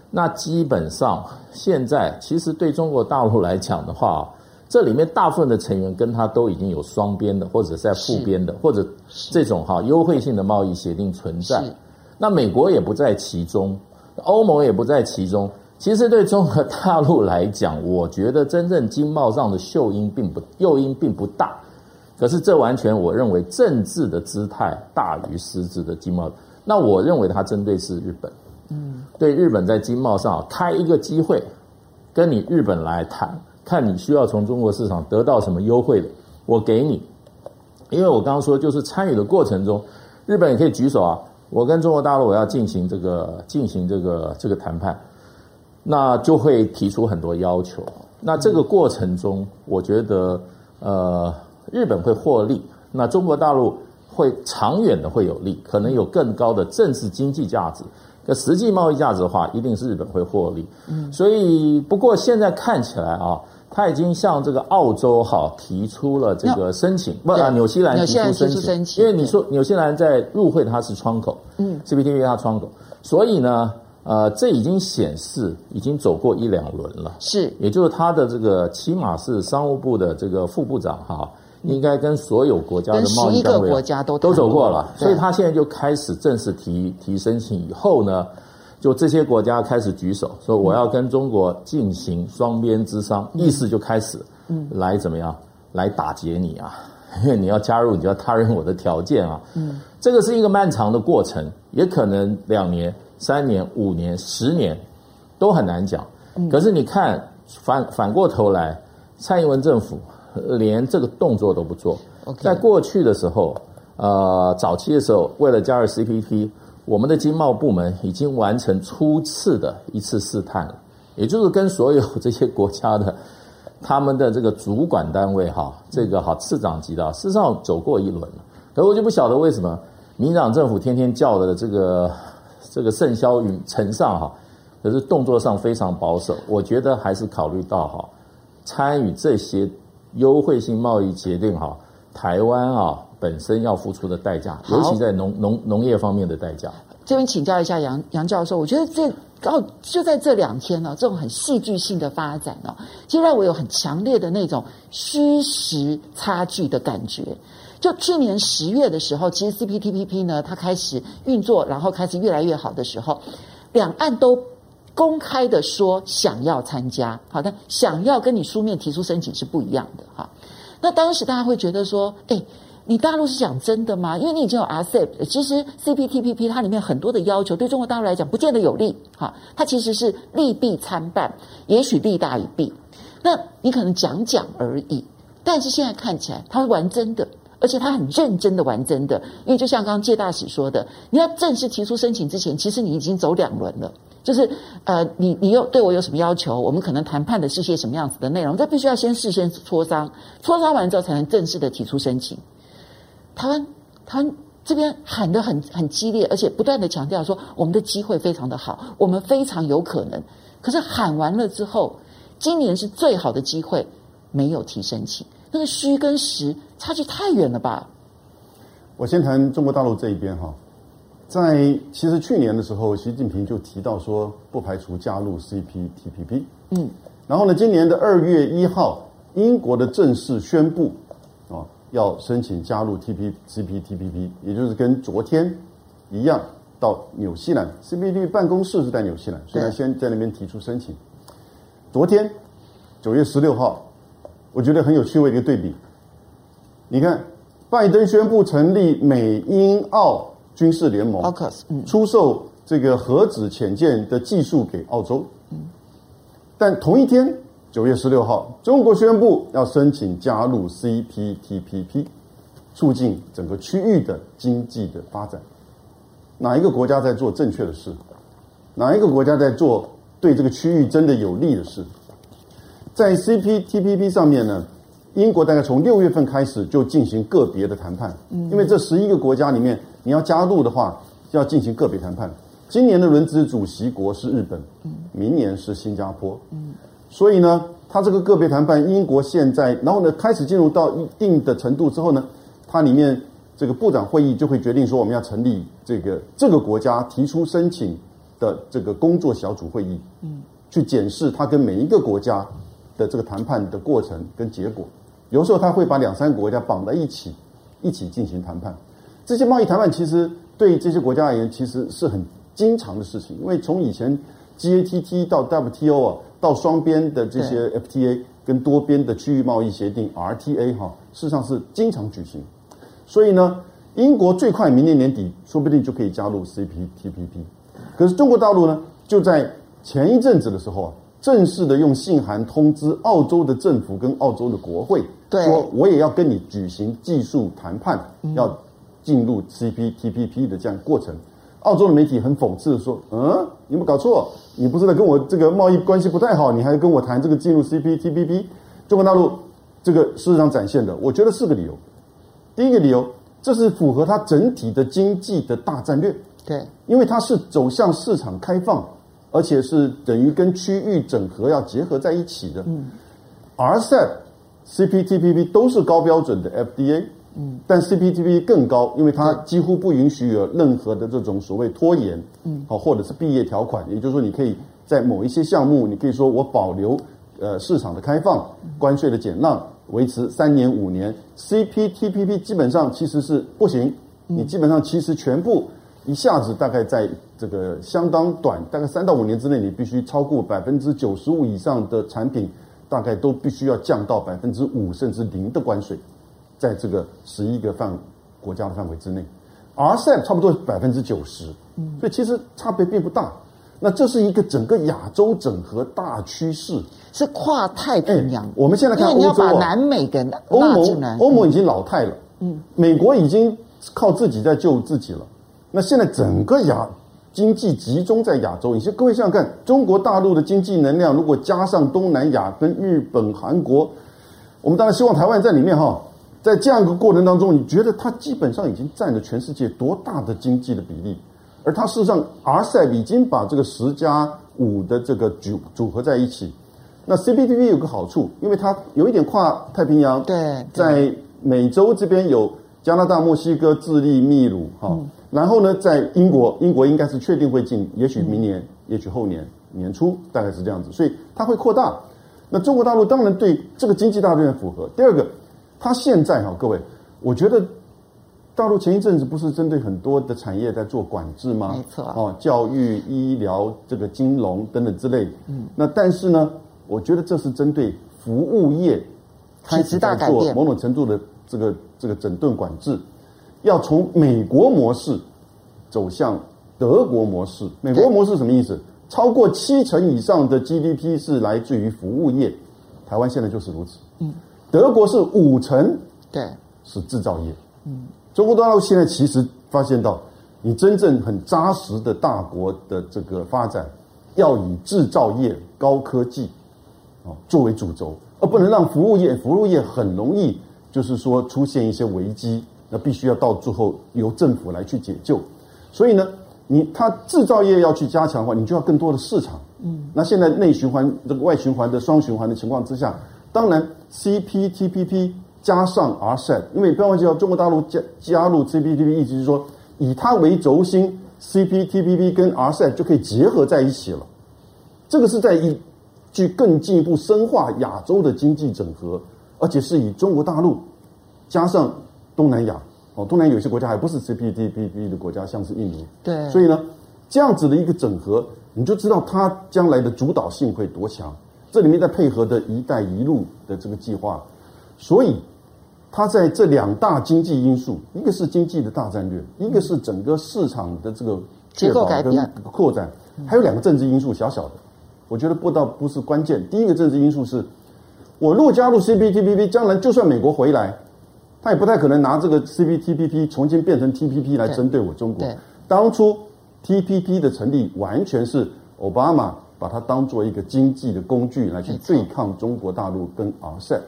那基本上现在其实对中国大陆来讲的话。这里面大部分的成员跟他都已经有双边的，或者在复边的，或者这种哈优惠性的贸易协定存在。那美国也不在其中，欧盟也不在其中。其实对中国大陆来讲，我觉得真正经贸上的诱因并不诱因并不大。可是这完全我认为政治的姿态大于实质的经贸。那我认为它针对是日本，嗯，对日本在经贸上开一个机会，跟你日本来谈，看你需要从中国市场得到什么优惠的，我给你。因为我刚刚说，就是参与的过程中，日本也可以举手啊，我跟中国大陆我要进行这个进行这个这个谈判，那就会提出很多要求。那这个过程中，我觉得呃，日本会获利，那中国大陆。会长远的会有利，可能有更高的政治经济价值。那实际贸易价值的话，一定是日本会获利。嗯，所以不过现在看起来啊，他已经向这个澳洲哈提出了这个申请，不啊，纽西兰提出申请，因为你说纽西兰在入会它是窗口，嗯，CPTPP 它窗口，所以呢，呃，这已经显示已经走过一两轮了。是，也就是他的这个起码是商务部的这个副部长哈。应该跟所有国家的贸易单位都都走过了，所以他现在就开始正式提提申请。以后呢，就这些国家开始举手，说我要跟中国进行双边之商，意思就开始，嗯，来怎么样，来打劫你啊？因为你要加入，你就要答应我的条件啊。嗯，这个是一个漫长的过程，也可能两年、三年、五年、十年都很难讲。可是你看，反反过头来，蔡英文政府。连这个动作都不做。在过去的时候，呃，早期的时候，为了加入 CPT，我们的经贸部门已经完成初次的一次试探了，也就是跟所有这些国家的他们的这个主管单位哈，这个哈次长级的，事实上走过一轮了。可我就不晓得为什么民党政府天天叫的这个这个盛嚣云尘上哈，可是动作上非常保守。我觉得还是考虑到哈，参与这些。优惠性贸易协定哈，台湾啊本身要付出的代价，尤其在农农农业方面的代价。这边请教一下杨杨教授，我觉得这哦就在这两天呢、啊，这种很戏剧性的发展呢、啊，其实让我有很强烈的那种虚实差距的感觉。就去年十月的时候，其实 CPTPP 呢，它开始运作，然后开始越来越好的时候，两岸都。公开的说想要参加，好的，想要跟你书面提出申请是不一样的哈。那当时大家会觉得说，哎，你大陆是讲真的吗？因为你已经有 RCEP，其实 CPTPP 它里面很多的要求对中国大陆来讲不见得有利哈，它其实是利弊参半，也许利大于弊。那你可能讲讲而已，但是现在看起来他是玩真的，而且他很认真的玩真的。因为就像刚刚介大使说的，你要正式提出申请之前，其实你已经走两轮了。就是呃，你你又对我有什么要求？我们可能谈判的是些什么样子的内容？这必须要先事先磋商，磋商完之后才能正式的提出申请。台湾台湾这边喊得很很激烈，而且不断的强调说我们的机会非常的好，我们非常有可能。可是喊完了之后，今年是最好的机会，没有提申请，那个虚跟实差距太远了吧？我先谈中国大陆这一边哈。在其实去年的时候，习近平就提到说不排除加入 CPTPP。嗯，然后呢，今年的二月一号，英国的正式宣布啊，要申请加入 TP CPTPP，也就是跟昨天一样到纽西兰 CPTPP 办公室是在纽西兰，所以他先在那边提出申请。昨天九月十六号，我觉得很有趣味的一个对比。你看，拜登宣布成立美英澳。军事联盟，出售这个核子潜舰的技术给澳洲。但同一天，九月十六号，中国宣布要申请加入 CPTPP，促进整个区域的经济的发展。哪一个国家在做正确的事？哪一个国家在做对这个区域真的有利的事？在 CPTPP 上面呢？英国大概从六月份开始就进行个别的谈判，因为这十一个国家里面，你要加入的话，要进行个别谈判。今年的轮值主席国是日本，明年是新加坡，所以呢，它这个个别谈判，英国现在，然后呢，开始进入到一定的程度之后呢，它里面这个部长会议就会决定说，我们要成立这个这个国家提出申请的这个工作小组会议，嗯去检视它跟每一个国家的这个谈判的过程跟结果。有时候他会把两三个国家绑在一起，一起进行谈判。这些贸易谈判其实对这些国家而言，其实是很经常的事情。因为从以前 GATT 到 WTO 啊，到双边的这些 FTA，跟多边的区域贸易协定 RTA 哈，事实上是经常举行。所以呢，英国最快明年年底说不定就可以加入 CPTPP。可是中国大陆呢，就在前一阵子的时候啊，正式的用信函通知澳洲的政府跟澳洲的国会，对说我也要跟你举行技术谈判，要进入 CPTPP 的这样过程。澳洲的媒体很讽刺的说：“嗯，你有没有搞错？你不是在跟我这个贸易关系不太好，你还跟我谈这个进入 CPTPP？” 中国大陆这个事实上展现的，我觉得四个理由。第一个理由，这是符合它整体的经济的大战略。对，因为它是走向市场开放，而且是等于跟区域整合要结合在一起的。嗯，RCEP、CPTPP 都是高标准的 FDA。嗯，但 CPTPP 更高，因为它几乎不允许有任何的这种所谓拖延，嗯，好，或者是毕业条款，也就是说，你可以在某一些项目，你可以说我保留呃市场的开放、关税的减让，维持三年、五年。CPTPP 基本上其实是不行，你基本上其实全部一下子大概在这个相当短，大概三到五年之内，你必须超过百分之九十五以上的产品，大概都必须要降到百分之五甚至零的关税。在这个十一个范国家的范围之内，RCEP 差不多百分之九十，所以其实差别并不大。那这是一个整个亚洲整合大趋势，是跨太平洋。我们现在看欧洲，你要把南美跟欧盟，欧盟已经老态了，嗯，美国已经靠自己在救自己了。那现在整个亚经济集中在亚洲，你先各位想想看，中国大陆的经济能量如果加上东南亚跟日本、韩国，我们当然希望台湾在里面哈。在这样一个过程当中，你觉得它基本上已经占了全世界多大的经济的比例？而它事实上，RCEP 已经把这个十加五的这个组组合在一起。那 CPTPP 有个好处，因为它有一点跨太平洋，对，在美洲这边有加拿大、墨西哥、智利、秘鲁，哈、嗯，然后呢，在英国，英国应该是确定会进，也许明年，嗯、也许后年年初，大概是这样子，所以它会扩大。那中国大陆当然对这个经济大战符合。第二个。他现在哈，各位，我觉得大陆前一阵子不是针对很多的产业在做管制吗？没错。哦，教育、医疗、这个金融等等之类。嗯。那但是呢，我觉得这是针对服务业开始在做某种程度的这个这个整顿管制，要从美国模式走向德国模式。美国模式什么意思？超过七成以上的 GDP 是来自于服务业，台湾现在就是如此。嗯。德国是五成，对，是制造业。嗯，中国大陆现在其实发现到，你真正很扎实的大国的这个发展，要以制造业、高科技啊作为主轴，而不能让服务业，服务业很容易就是说出现一些危机，那必须要到最后由政府来去解救。所以呢，你它制造业要去加强的话，你就要更多的市场。嗯，那现在内循环这个外循环的双循环的情况之下。当然，CPTPP 加上 RCEP，因为不要忘记了，中国大陆加加入 CPTPP，意思是说以它为轴心，CPTPP 跟 RCEP 就可以结合在一起了。这个是在一去更进一步深化亚洲的经济整合，而且是以中国大陆加上东南亚哦，东南亚有些国家还不是 CPTPP 的国家，像是印尼。对。所以呢，这样子的一个整合，你就知道它将来的主导性会多强。这里面在配合的一带一路的这个计划，所以它在这两大经济因素，一个是经济的大战略，一个是整个市场的这个确保跟扩展，还有两个政治因素，小小的，我觉得不到不是关键。第一个政治因素是，我若加入 CPTPP，将来就算美国回来，他也不太可能拿这个 CPTPP 重新变成 TPP 来针对我中国。当初 TPP 的成立完全是奥巴马。把它当做一个经济的工具来去对抗中国大陆跟 RCEP，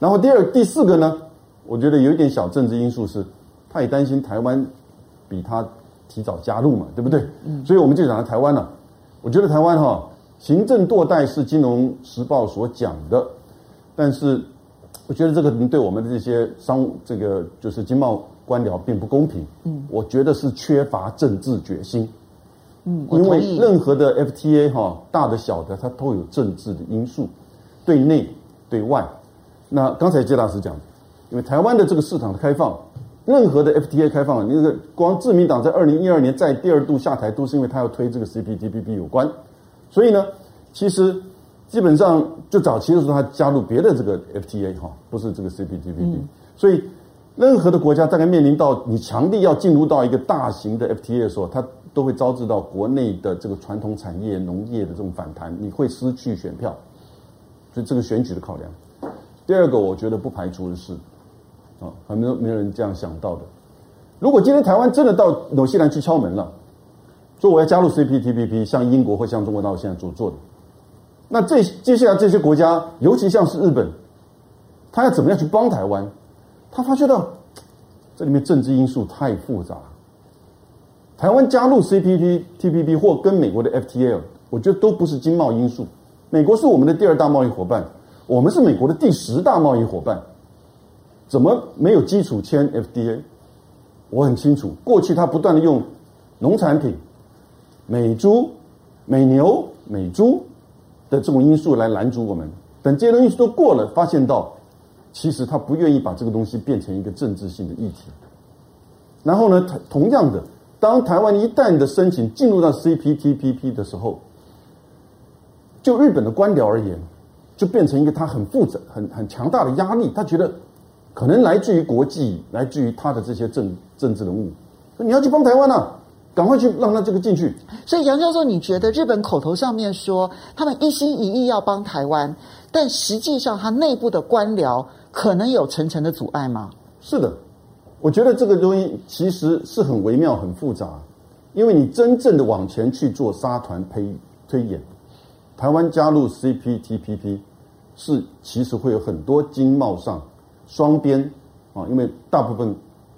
然后第二、第四个呢，我觉得有一点小政治因素是，他也担心台湾比他提早加入嘛，对不对？嗯，所以我们就讲到台湾了。我觉得台湾哈，行政堕代是《金融时报》所讲的，但是我觉得这个对我们的这些商这个就是经贸官僚并不公平。嗯，我觉得是缺乏政治决心。嗯，因为任何的 FTA 哈，大的小的，它都有政治的因素，对内对外。那刚才杰大师讲，因为台湾的这个市场的开放，任何的 FTA 开放，那个光自民党在二零一二年在第二度下台，都是因为他要推这个 CPTPP 有关。所以呢，其实基本上就早期的时候，他加入别的这个 FTA 哈，不是这个 CPTPP，、嗯、所以任何的国家大概面临到你强力要进入到一个大型的 FTA 的时候，它都会招致到国内的这个传统产业、农业的这种反弹，你会失去选票，所以这个选举的考量。第二个，我觉得不排除的是，啊，还没有没有人这样想到的。如果今天台湾真的到纽西兰去敲门了，说我要加入 CPTPP，像英国或像中国大陆现在所做的。那这接下来这些国家，尤其像是日本，他要怎么样去帮台湾？他发觉到这里面政治因素太复杂。台湾加入 CPTTPP 或跟美国的 FTA，我觉得都不是经贸因素。美国是我们的第二大贸易伙伴，我们是美国的第十大贸易伙伴，怎么没有基础签 FDA？我很清楚，过去他不断的用农产品、美猪、美牛、美猪。的这种因素来拦阻我们，等这些东西都过了，发现到其实他不愿意把这个东西变成一个政治性的议题。然后呢，同样的，当台湾一旦的申请进入到 CPTPP 的时候，就日本的官僚而言，就变成一个他很负责、很很强大的压力。他觉得可能来自于国际，来自于他的这些政政治人物，说你要去帮台湾啊。赶快去让他这个进去。所以杨教授，你觉得日本口头上面说他们一心一意要帮台湾，但实际上他内部的官僚可能有层层的阻碍吗？是的，我觉得这个东西其实是很微妙、很复杂，因为你真正的往前去做沙团推推演，台湾加入 CPTPP 是其实会有很多经贸上双边啊，因为大部分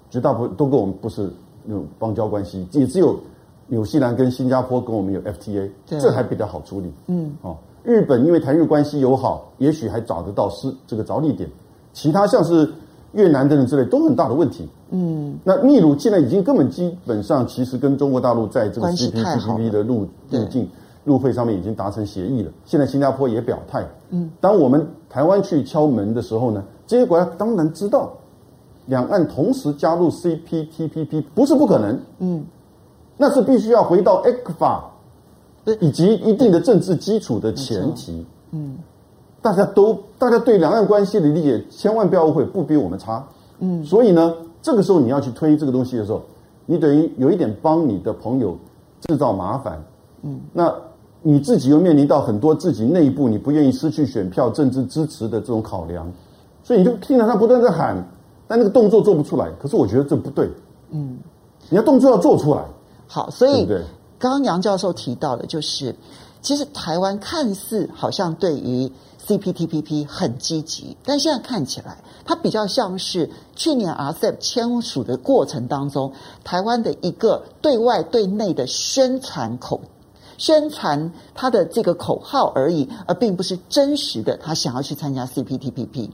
绝大部分都跟我们不是。有邦交关系，也只有纽西兰跟新加坡跟我们有 FTA，这还比较好处理。嗯，哦，日本因为台日关系友好，也许还找得到是这个着力点。其他像是越南等等之类都很大的问题。嗯，那秘鲁现在已经根本基本上其实跟中国大陆在这个 CPTPP 的路路径路费上面已经达成协议了。现在新加坡也表态。嗯，当我们台湾去敲门的时候呢，这些国家当然知道。两岸同时加入 CPTPP 不是不可能，嗯，那是必须要回到 ECFA 以及一定的政治基础的前提，嗯，大家都大家对两岸关系的理解千万不要误会，不比我们差，嗯，所以呢，这个时候你要去推这个东西的时候，你等于有一点帮你的朋友制造麻烦，嗯，那你自己又面临到很多自己内部你不愿意失去选票、政治支持的这种考量，所以你就听到他不断在喊。但那个动作做不出来，可是我觉得这不对。嗯，你要动作要做出来。好，所以刚刚杨教授提到的，就是其实台湾看似好像对于 CPTPP 很积极，但现在看起来，它比较像是去年 RCEP 签署的过程当中，台湾的一个对外对内的宣传口宣传它的这个口号而已，而并不是真实的他想要去参加 CPTPP。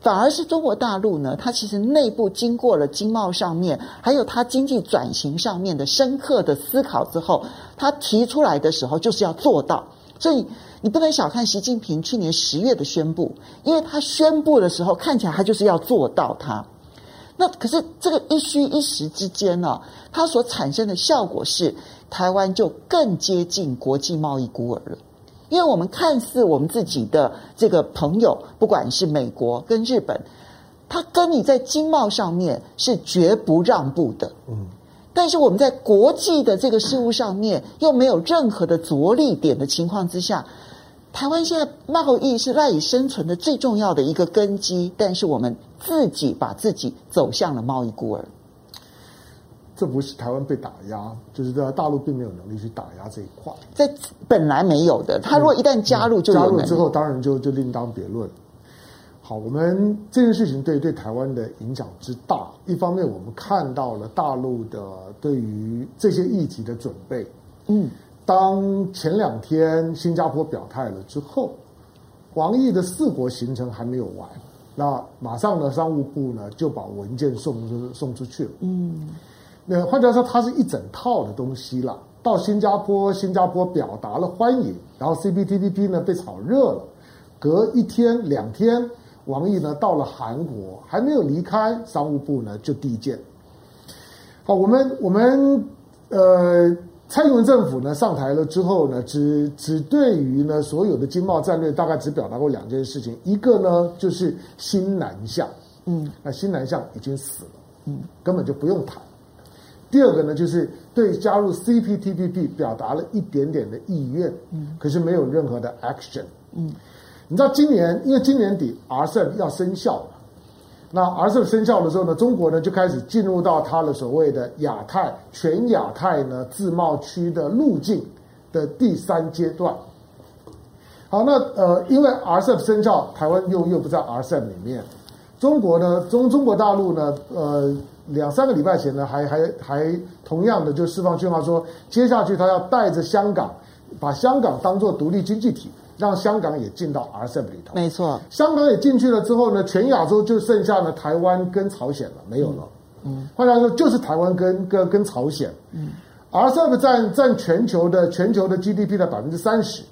反而是中国大陆呢，它其实内部经过了经贸上面，还有它经济转型上面的深刻的思考之后，它提出来的时候就是要做到。所以你不能小看习近平去年十月的宣布，因为他宣布的时候看起来他就是要做到它。那可是这个一虚一实之间呢，它所产生的效果是台湾就更接近国际贸易孤儿了。因为我们看似我们自己的这个朋友，不管是美国跟日本，他跟你在经贸上面是绝不让步的。嗯，但是我们在国际的这个事务上面又没有任何的着力点的情况之下，台湾现在贸易是赖以生存的最重要的一个根基，但是我们自己把自己走向了贸易孤儿。这不是台湾被打压，就是在大陆并没有能力去打压这一块。在本来没有的，他如果一旦加入就加入之后，当然就就另当别论。好，我们这件事情对对台湾的影响之大，一方面我们看到了大陆的对于这些议题的准备。嗯，当前两天新加坡表态了之后，王毅的四国行程还没有完，那马上呢，商务部呢就把文件送出送出去了。嗯。那换句话说，它是一整套的东西了。到新加坡，新加坡表达了欢迎，然后 CPTPP 呢被炒热了。隔一天两天，王毅呢到了韩国，还没有离开，商务部呢就递件。好，我们我们呃蔡英文政府呢上台了之后呢，只只对于呢所有的经贸战略大概只表达过两件事情，一个呢就是新南向，嗯，那新南向已经死了，嗯，根本就不用谈。第二个呢就是对加入 CPTPP 表达了一点点的意愿，嗯，可是没有任何的 action，嗯，你知道今年因为今年底 RCEP 要生效了。那 RCEP 生效的时候呢，中国呢就开始进入到它的所谓的亚太全亚太呢自贸区的路径的第三阶段。好，那呃，因为 RCEP 生效，台湾又又不在 RCEP 里面。中国呢，中中国大陆呢，呃，两三个礼拜前呢，还还还同样的就释放讯号说，接下去他要带着香港，把香港当做独立经济体。让香港也进到 RCEP 里头，没错。香港也进去了之后呢，全亚洲就剩下了台湾跟朝鲜了，没有了。嗯，换句话说，就是台湾跟跟跟朝鲜。嗯，RCEP 占占全球的全球的 GDP 的百分之三十。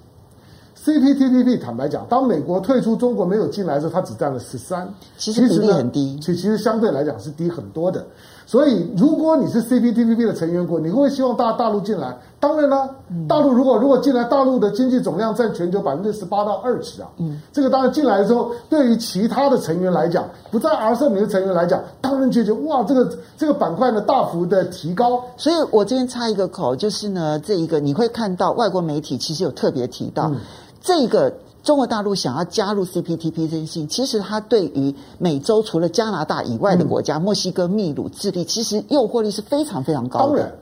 CPTPP 坦白讲，当美国退出，中国没有进来的时候，它只占了十三，其实比例很低，其其实相对来讲是低很多的。所以，如果你是 CPTPP 的成员国，你会不会希望大大陆进来？当然了，大陆如果如果进来，大陆的经济总量占全球百分之十八到二十啊。嗯，这个当然进来的时候，对于其他的成员来讲，不在 RCEP 里的成员来讲，当然觉得哇，这个这个板块呢大幅的提高。所以我这边插一个口，就是呢，这一个你会看到外国媒体其实有特别提到、嗯、这个。中国大陆想要加入 CPTPP 这件事情，其实它对于美洲除了加拿大以外的国家，嗯、墨西哥、秘鲁、智利，其实诱惑力是非常非常高的。当然，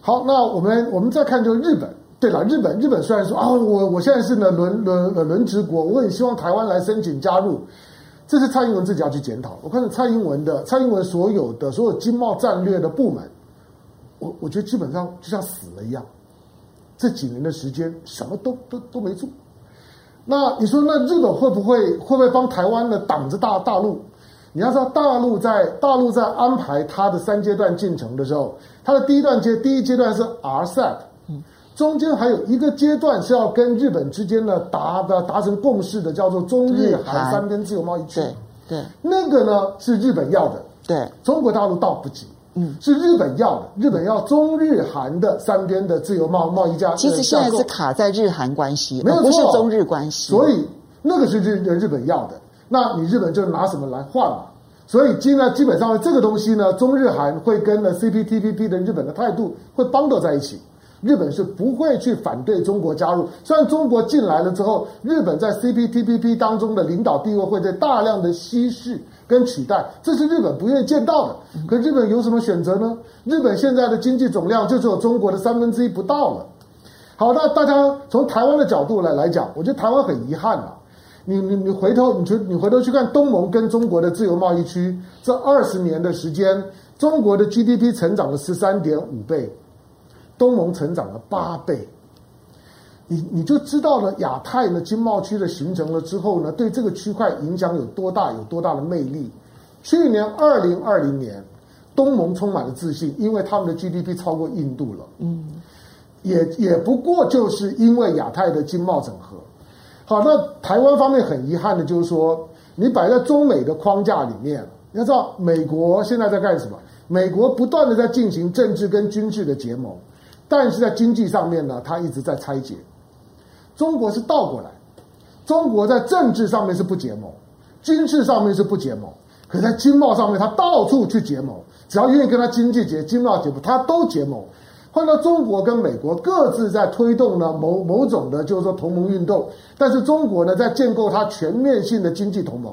好，那我们我们再看就是日本。对了，日本日本虽然说啊，我我现在是呢轮轮轮值国，我很希望台湾来申请加入，这是蔡英文自己要去检讨。我看到蔡英文的蔡英文所有的所有经贸战略的部门，我我觉得基本上就像死了一样，这几年的时间什么都都都没做。那你说，那日本会不会会不会帮台湾呢挡着大大陆？你要知道，大陆在大陆在安排它的三阶段进程的时候，它的第一段阶第一阶段是 RCEP，中间还有一个阶段是要跟日本之间呢达的达成共识的，叫做中日韩三边自由贸易区。对对，那个呢是日本要的，对，中国大陆倒不急。嗯，是日本要的，日本要中日韩的三边的自由贸贸易架。其实现在是卡在日韩关系，没有错，不是中日关系。所以那个是日日本要的，那你日本就拿什么来换嘛？所以今呢，基本上这个东西呢，中日韩会跟了 CPTPP 的日本的态度会帮到在一起。日本是不会去反对中国加入，虽然中国进来了之后，日本在 CPTPP 当中的领导地位会在大量的稀释跟取代，这是日本不愿意见到的。可日本有什么选择呢？日本现在的经济总量就只有中国的三分之一不到了。好，那大家从台湾的角度来来讲，我觉得台湾很遗憾啊。你你你回头你去你回头去看东盟跟中国的自由贸易区这二十年的时间，中国的 GDP 成长了十三点五倍。东盟成长了八倍，你你就知道了亚太呢经贸区的形成了之后呢，对这个区块影响有多大，有多大的魅力。去年二零二零年，东盟充满了自信，因为他们的 GDP 超过印度了。嗯，也也不过就是因为亚太的经贸整合。好，那台湾方面很遗憾的就是说，你摆在中美的框架里面，你要知道美国现在在干什么？美国不断的在进行政治跟军事的结盟。但是在经济上面呢，它一直在拆解。中国是倒过来，中国在政治上面是不结盟，军事上面是不结盟，可在经贸上面，它到处去结盟。只要愿意跟他经济结、经贸结盟，它都结盟。换到中国跟美国各自在推动呢某某种的，就是说同盟运动。但是中国呢，在建构它全面性的经济同盟。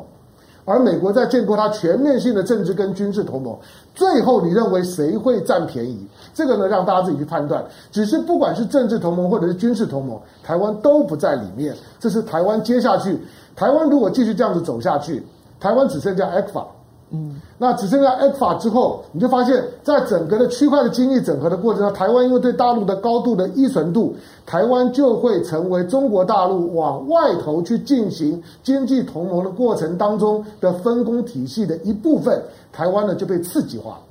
而美国在建构它全面性的政治跟军事同盟，最后你认为谁会占便宜？这个呢，让大家自己去判断。只是不管是政治同盟或者是军事同盟，台湾都不在里面。这是台湾接下去，台湾如果继续这样子走下去，台湾只剩下 ECFA。嗯，那只剩下 ECFA 之后，你就发现，在整个的区块的经济整合的过程中，台湾因为对大陆的高度的依存度，台湾就会成为中国大陆往外头去进行经济同盟的过程当中的分工体系的一部分，台湾呢就被刺激化了。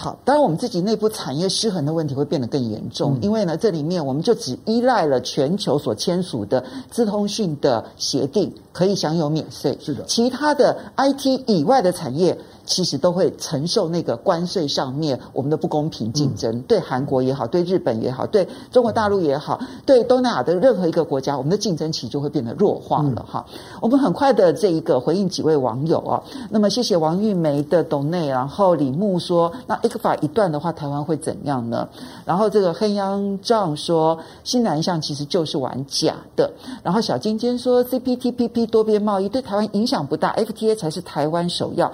好，当然我们自己内部产业失衡的问题会变得更严重，嗯、因为呢，这里面我们就只依赖了全球所签署的资通讯的协定，可以享有免税。是的，其他的 IT 以外的产业，其实都会承受那个关税上面我们的不公平竞争，嗯、对韩国也好，对日本也好，对中国大陆也好，对东南亚的任何一个国家，我们的竞争其实就会变得弱化了哈。嗯、我们很快的这一个回应几位网友啊，那么谢谢王玉梅的董内，然后李牧说，那 ECFA 一段的话，台湾会怎样呢？然后这个黑央丈说，新南向其实就是玩假的。然后小尖尖说，CPTPP 多边贸易对台湾影响不大，FTA 才是台湾首要。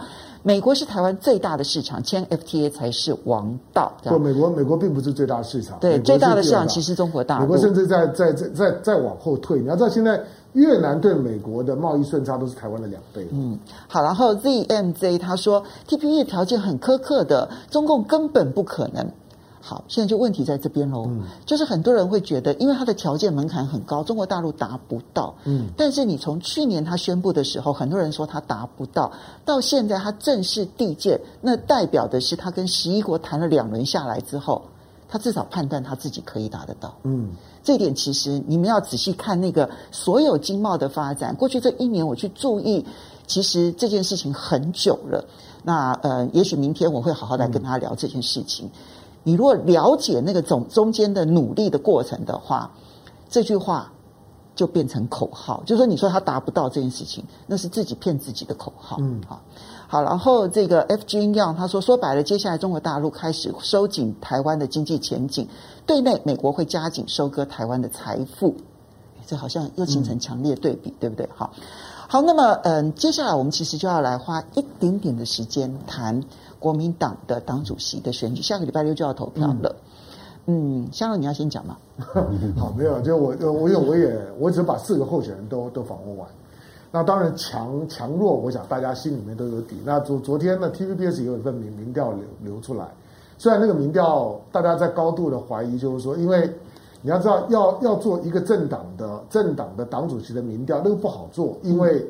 美国是台湾最大的市场，签 FTA 才是王道。不，美国美国并不是最大的市场。对，最大的市场其实中国大陆。美国甚至在在在在在往后退。你要知道，现在越南对美国的贸易顺差都是台湾的两倍。嗯，好，然后 ZMZ 他说，TPP 条件很苛刻的，中共根本不可能。好，现在就问题在这边喽，嗯、就是很多人会觉得，因为它的条件门槛很高，中国大陆达不到。嗯，但是你从去年他宣布的时候，很多人说他达不到，到现在他正式递件，那代表的是他跟十一国谈了两轮下来之后，他至少判断他自己可以达得到。嗯，这一点其实你们要仔细看那个所有经贸的发展，过去这一年我去注意，其实这件事情很久了。那呃，也许明天我会好好来跟他聊这件事情。嗯你如果了解那个总中间的努力的过程的话，这句话就变成口号，就是说你说他达不到这件事情，那是自己骗自己的口号。嗯，好，好，然后这个 F G 样他说说白了，接下来中国大陆开始收紧台湾的经济前景，对内美国会加紧收割台湾的财富，这好像又形成强烈对比，嗯、对不对？好，好，那么嗯，接下来我们其实就要来花一点点的时间谈。国民党的党主席的选举，下个礼拜六就要投票了。嗯，香乐、嗯、你要先讲吗？好，没有，就我，我有，我也，我只把四个候选人都都访问完。那当然强强弱，我想大家心里面都有底。那昨昨天呢，TVBS 也有一份民民调流流出来，虽然那个民调大家在高度的怀疑，就是说，因为你要知道，要要做一个政党的政党的党主席的民调，那个不好做，因为、嗯、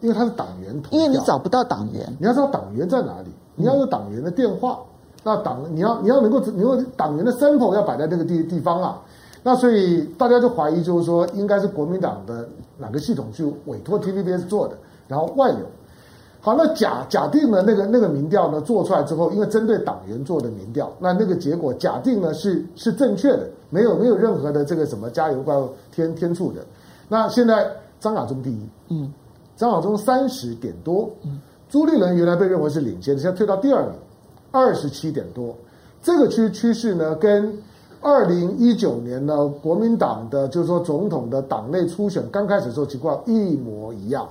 因为他是党员投票，因为你找不到党员，你要知道党员在哪里。你要有党员的电话，那党你要你要能够你有党员的 sample 要摆在那个地地方啊，那所以大家就怀疑就是说应该是国民党的哪个系统去委托 TVBS 做的，然后外流。好，那假假定呢那个那个民调呢做出来之后，因为针对党员做的民调，那那个结果假定呢是是正确的，没有没有任何的这个什么加油怪物添添醋的。那现在张亚中第一，嗯，张亚中三十点多，嗯。朱立伦原来被认为是领先的，现在退到第二名，二十七点多。这个趋趋势呢，跟二零一九年呢国民党的就是说总统的党内初选刚开始的时候情况一模一样。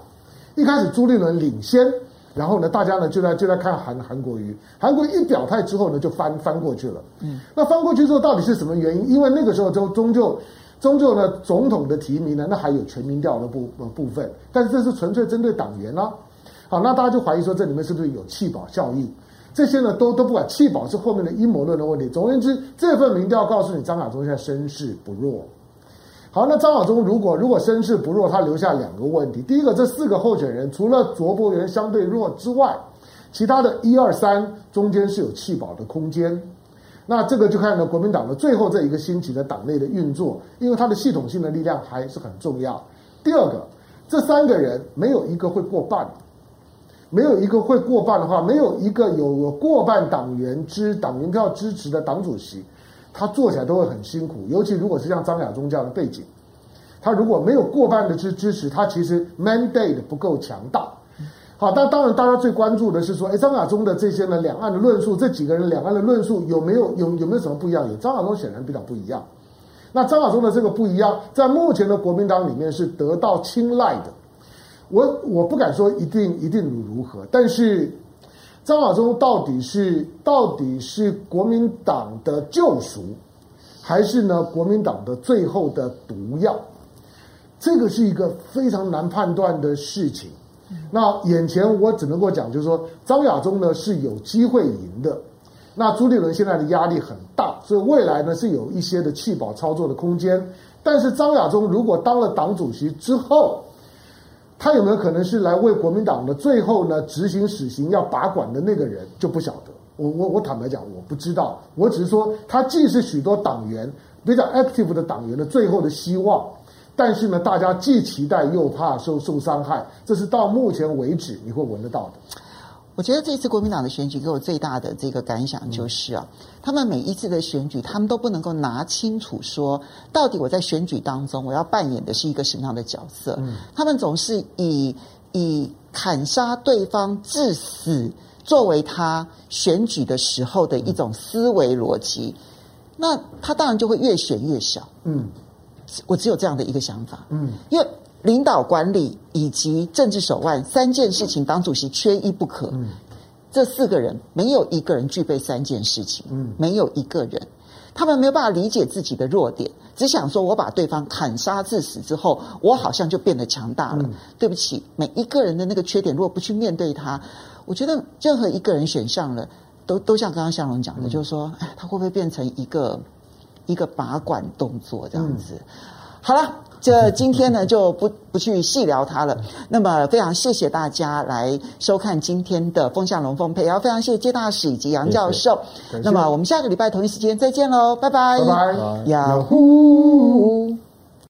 一开始朱立伦领先，然后呢大家呢就在就在看韩韩国瑜，韩国瑜一表态之后呢就翻翻过去了。嗯，那翻过去之后到底是什么原因？因为那个时候就终究终究呢总统的提名呢那还有全民调的部部分，但是这是纯粹针对党员啊。好，那大家就怀疑说这里面是不是有弃保效应？这些呢都都不管，弃保是后面的阴谋论的问题。总而言之，这份民调告诉你，张亚中现在声势不弱。好，那张亚中如果如果声势不弱，他留下两个问题：第一个，这四个候选人除了卓伯源相对弱之外，其他的一二三中间是有弃保的空间。那这个就看呢国民党的最后这一个星期的党内的运作，因为它的系统性的力量还是很重要。第二个，这三个人没有一个会过半。没有一个会过半的话，没有一个有有过半党员支党员票支持的党主席，他做起来都会很辛苦。尤其如果是像张亚中这样的背景，他如果没有过半的支支持，他其实 mandate 不够强大。好，但当然大家最关注的是说，哎，张亚中的这些呢，两岸的论述，这几个人两岸的论述有没有有有没有什么不一样？有，张亚中显然比较不一样。那张亚中的这个不一样，在目前的国民党里面是得到青睐的。我我不敢说一定一定如何，但是张亚中到底是到底是国民党的救赎，还是呢国民党的最后的毒药？这个是一个非常难判断的事情。那眼前我只能够讲，就是说张亚中呢是有机会赢的。那朱立伦现在的压力很大，所以未来呢是有一些的弃保操作的空间。但是张亚中如果当了党主席之后，他有没有可能是来为国民党的最后呢执行死刑要把管的那个人就不晓得。我我我坦白讲，我不知道。我只是说，他既是许多党员比较 active 的党员的最后的希望，但是呢，大家既期待又怕受受伤害，这是到目前为止你会闻得到的。我觉得这次国民党的选举给我最大的这个感想就是啊，他们每一次的选举，他们都不能够拿清楚说，到底我在选举当中我要扮演的是一个什么样的角色。他们总是以以砍杀对方致死作为他选举的时候的一种思维逻辑，那他当然就会越选越小。嗯，我只有这样的一个想法。嗯，因为。领导管理以及政治手腕三件事情，党主席缺一不可。嗯，这四个人没有一个人具备三件事情。嗯，没有一个人，他们没有办法理解自己的弱点，只想说我把对方砍杀致死之后，我好像就变得强大了。嗯，对不起，每一个人的那个缺点，如果不去面对他，我觉得任何一个人选上了，都都像刚刚向荣讲的，嗯，就是说，哎，他会不会变成一个一个拔管动作这样子？嗯，好了。这今天呢就不不去细聊它了。那么非常谢谢大家来收看今天的风向龙凤配，然后非常谢谢接大使以及杨教授。那么我们下个礼拜同一时间再见喽，拜拜。拜拜。呀呼。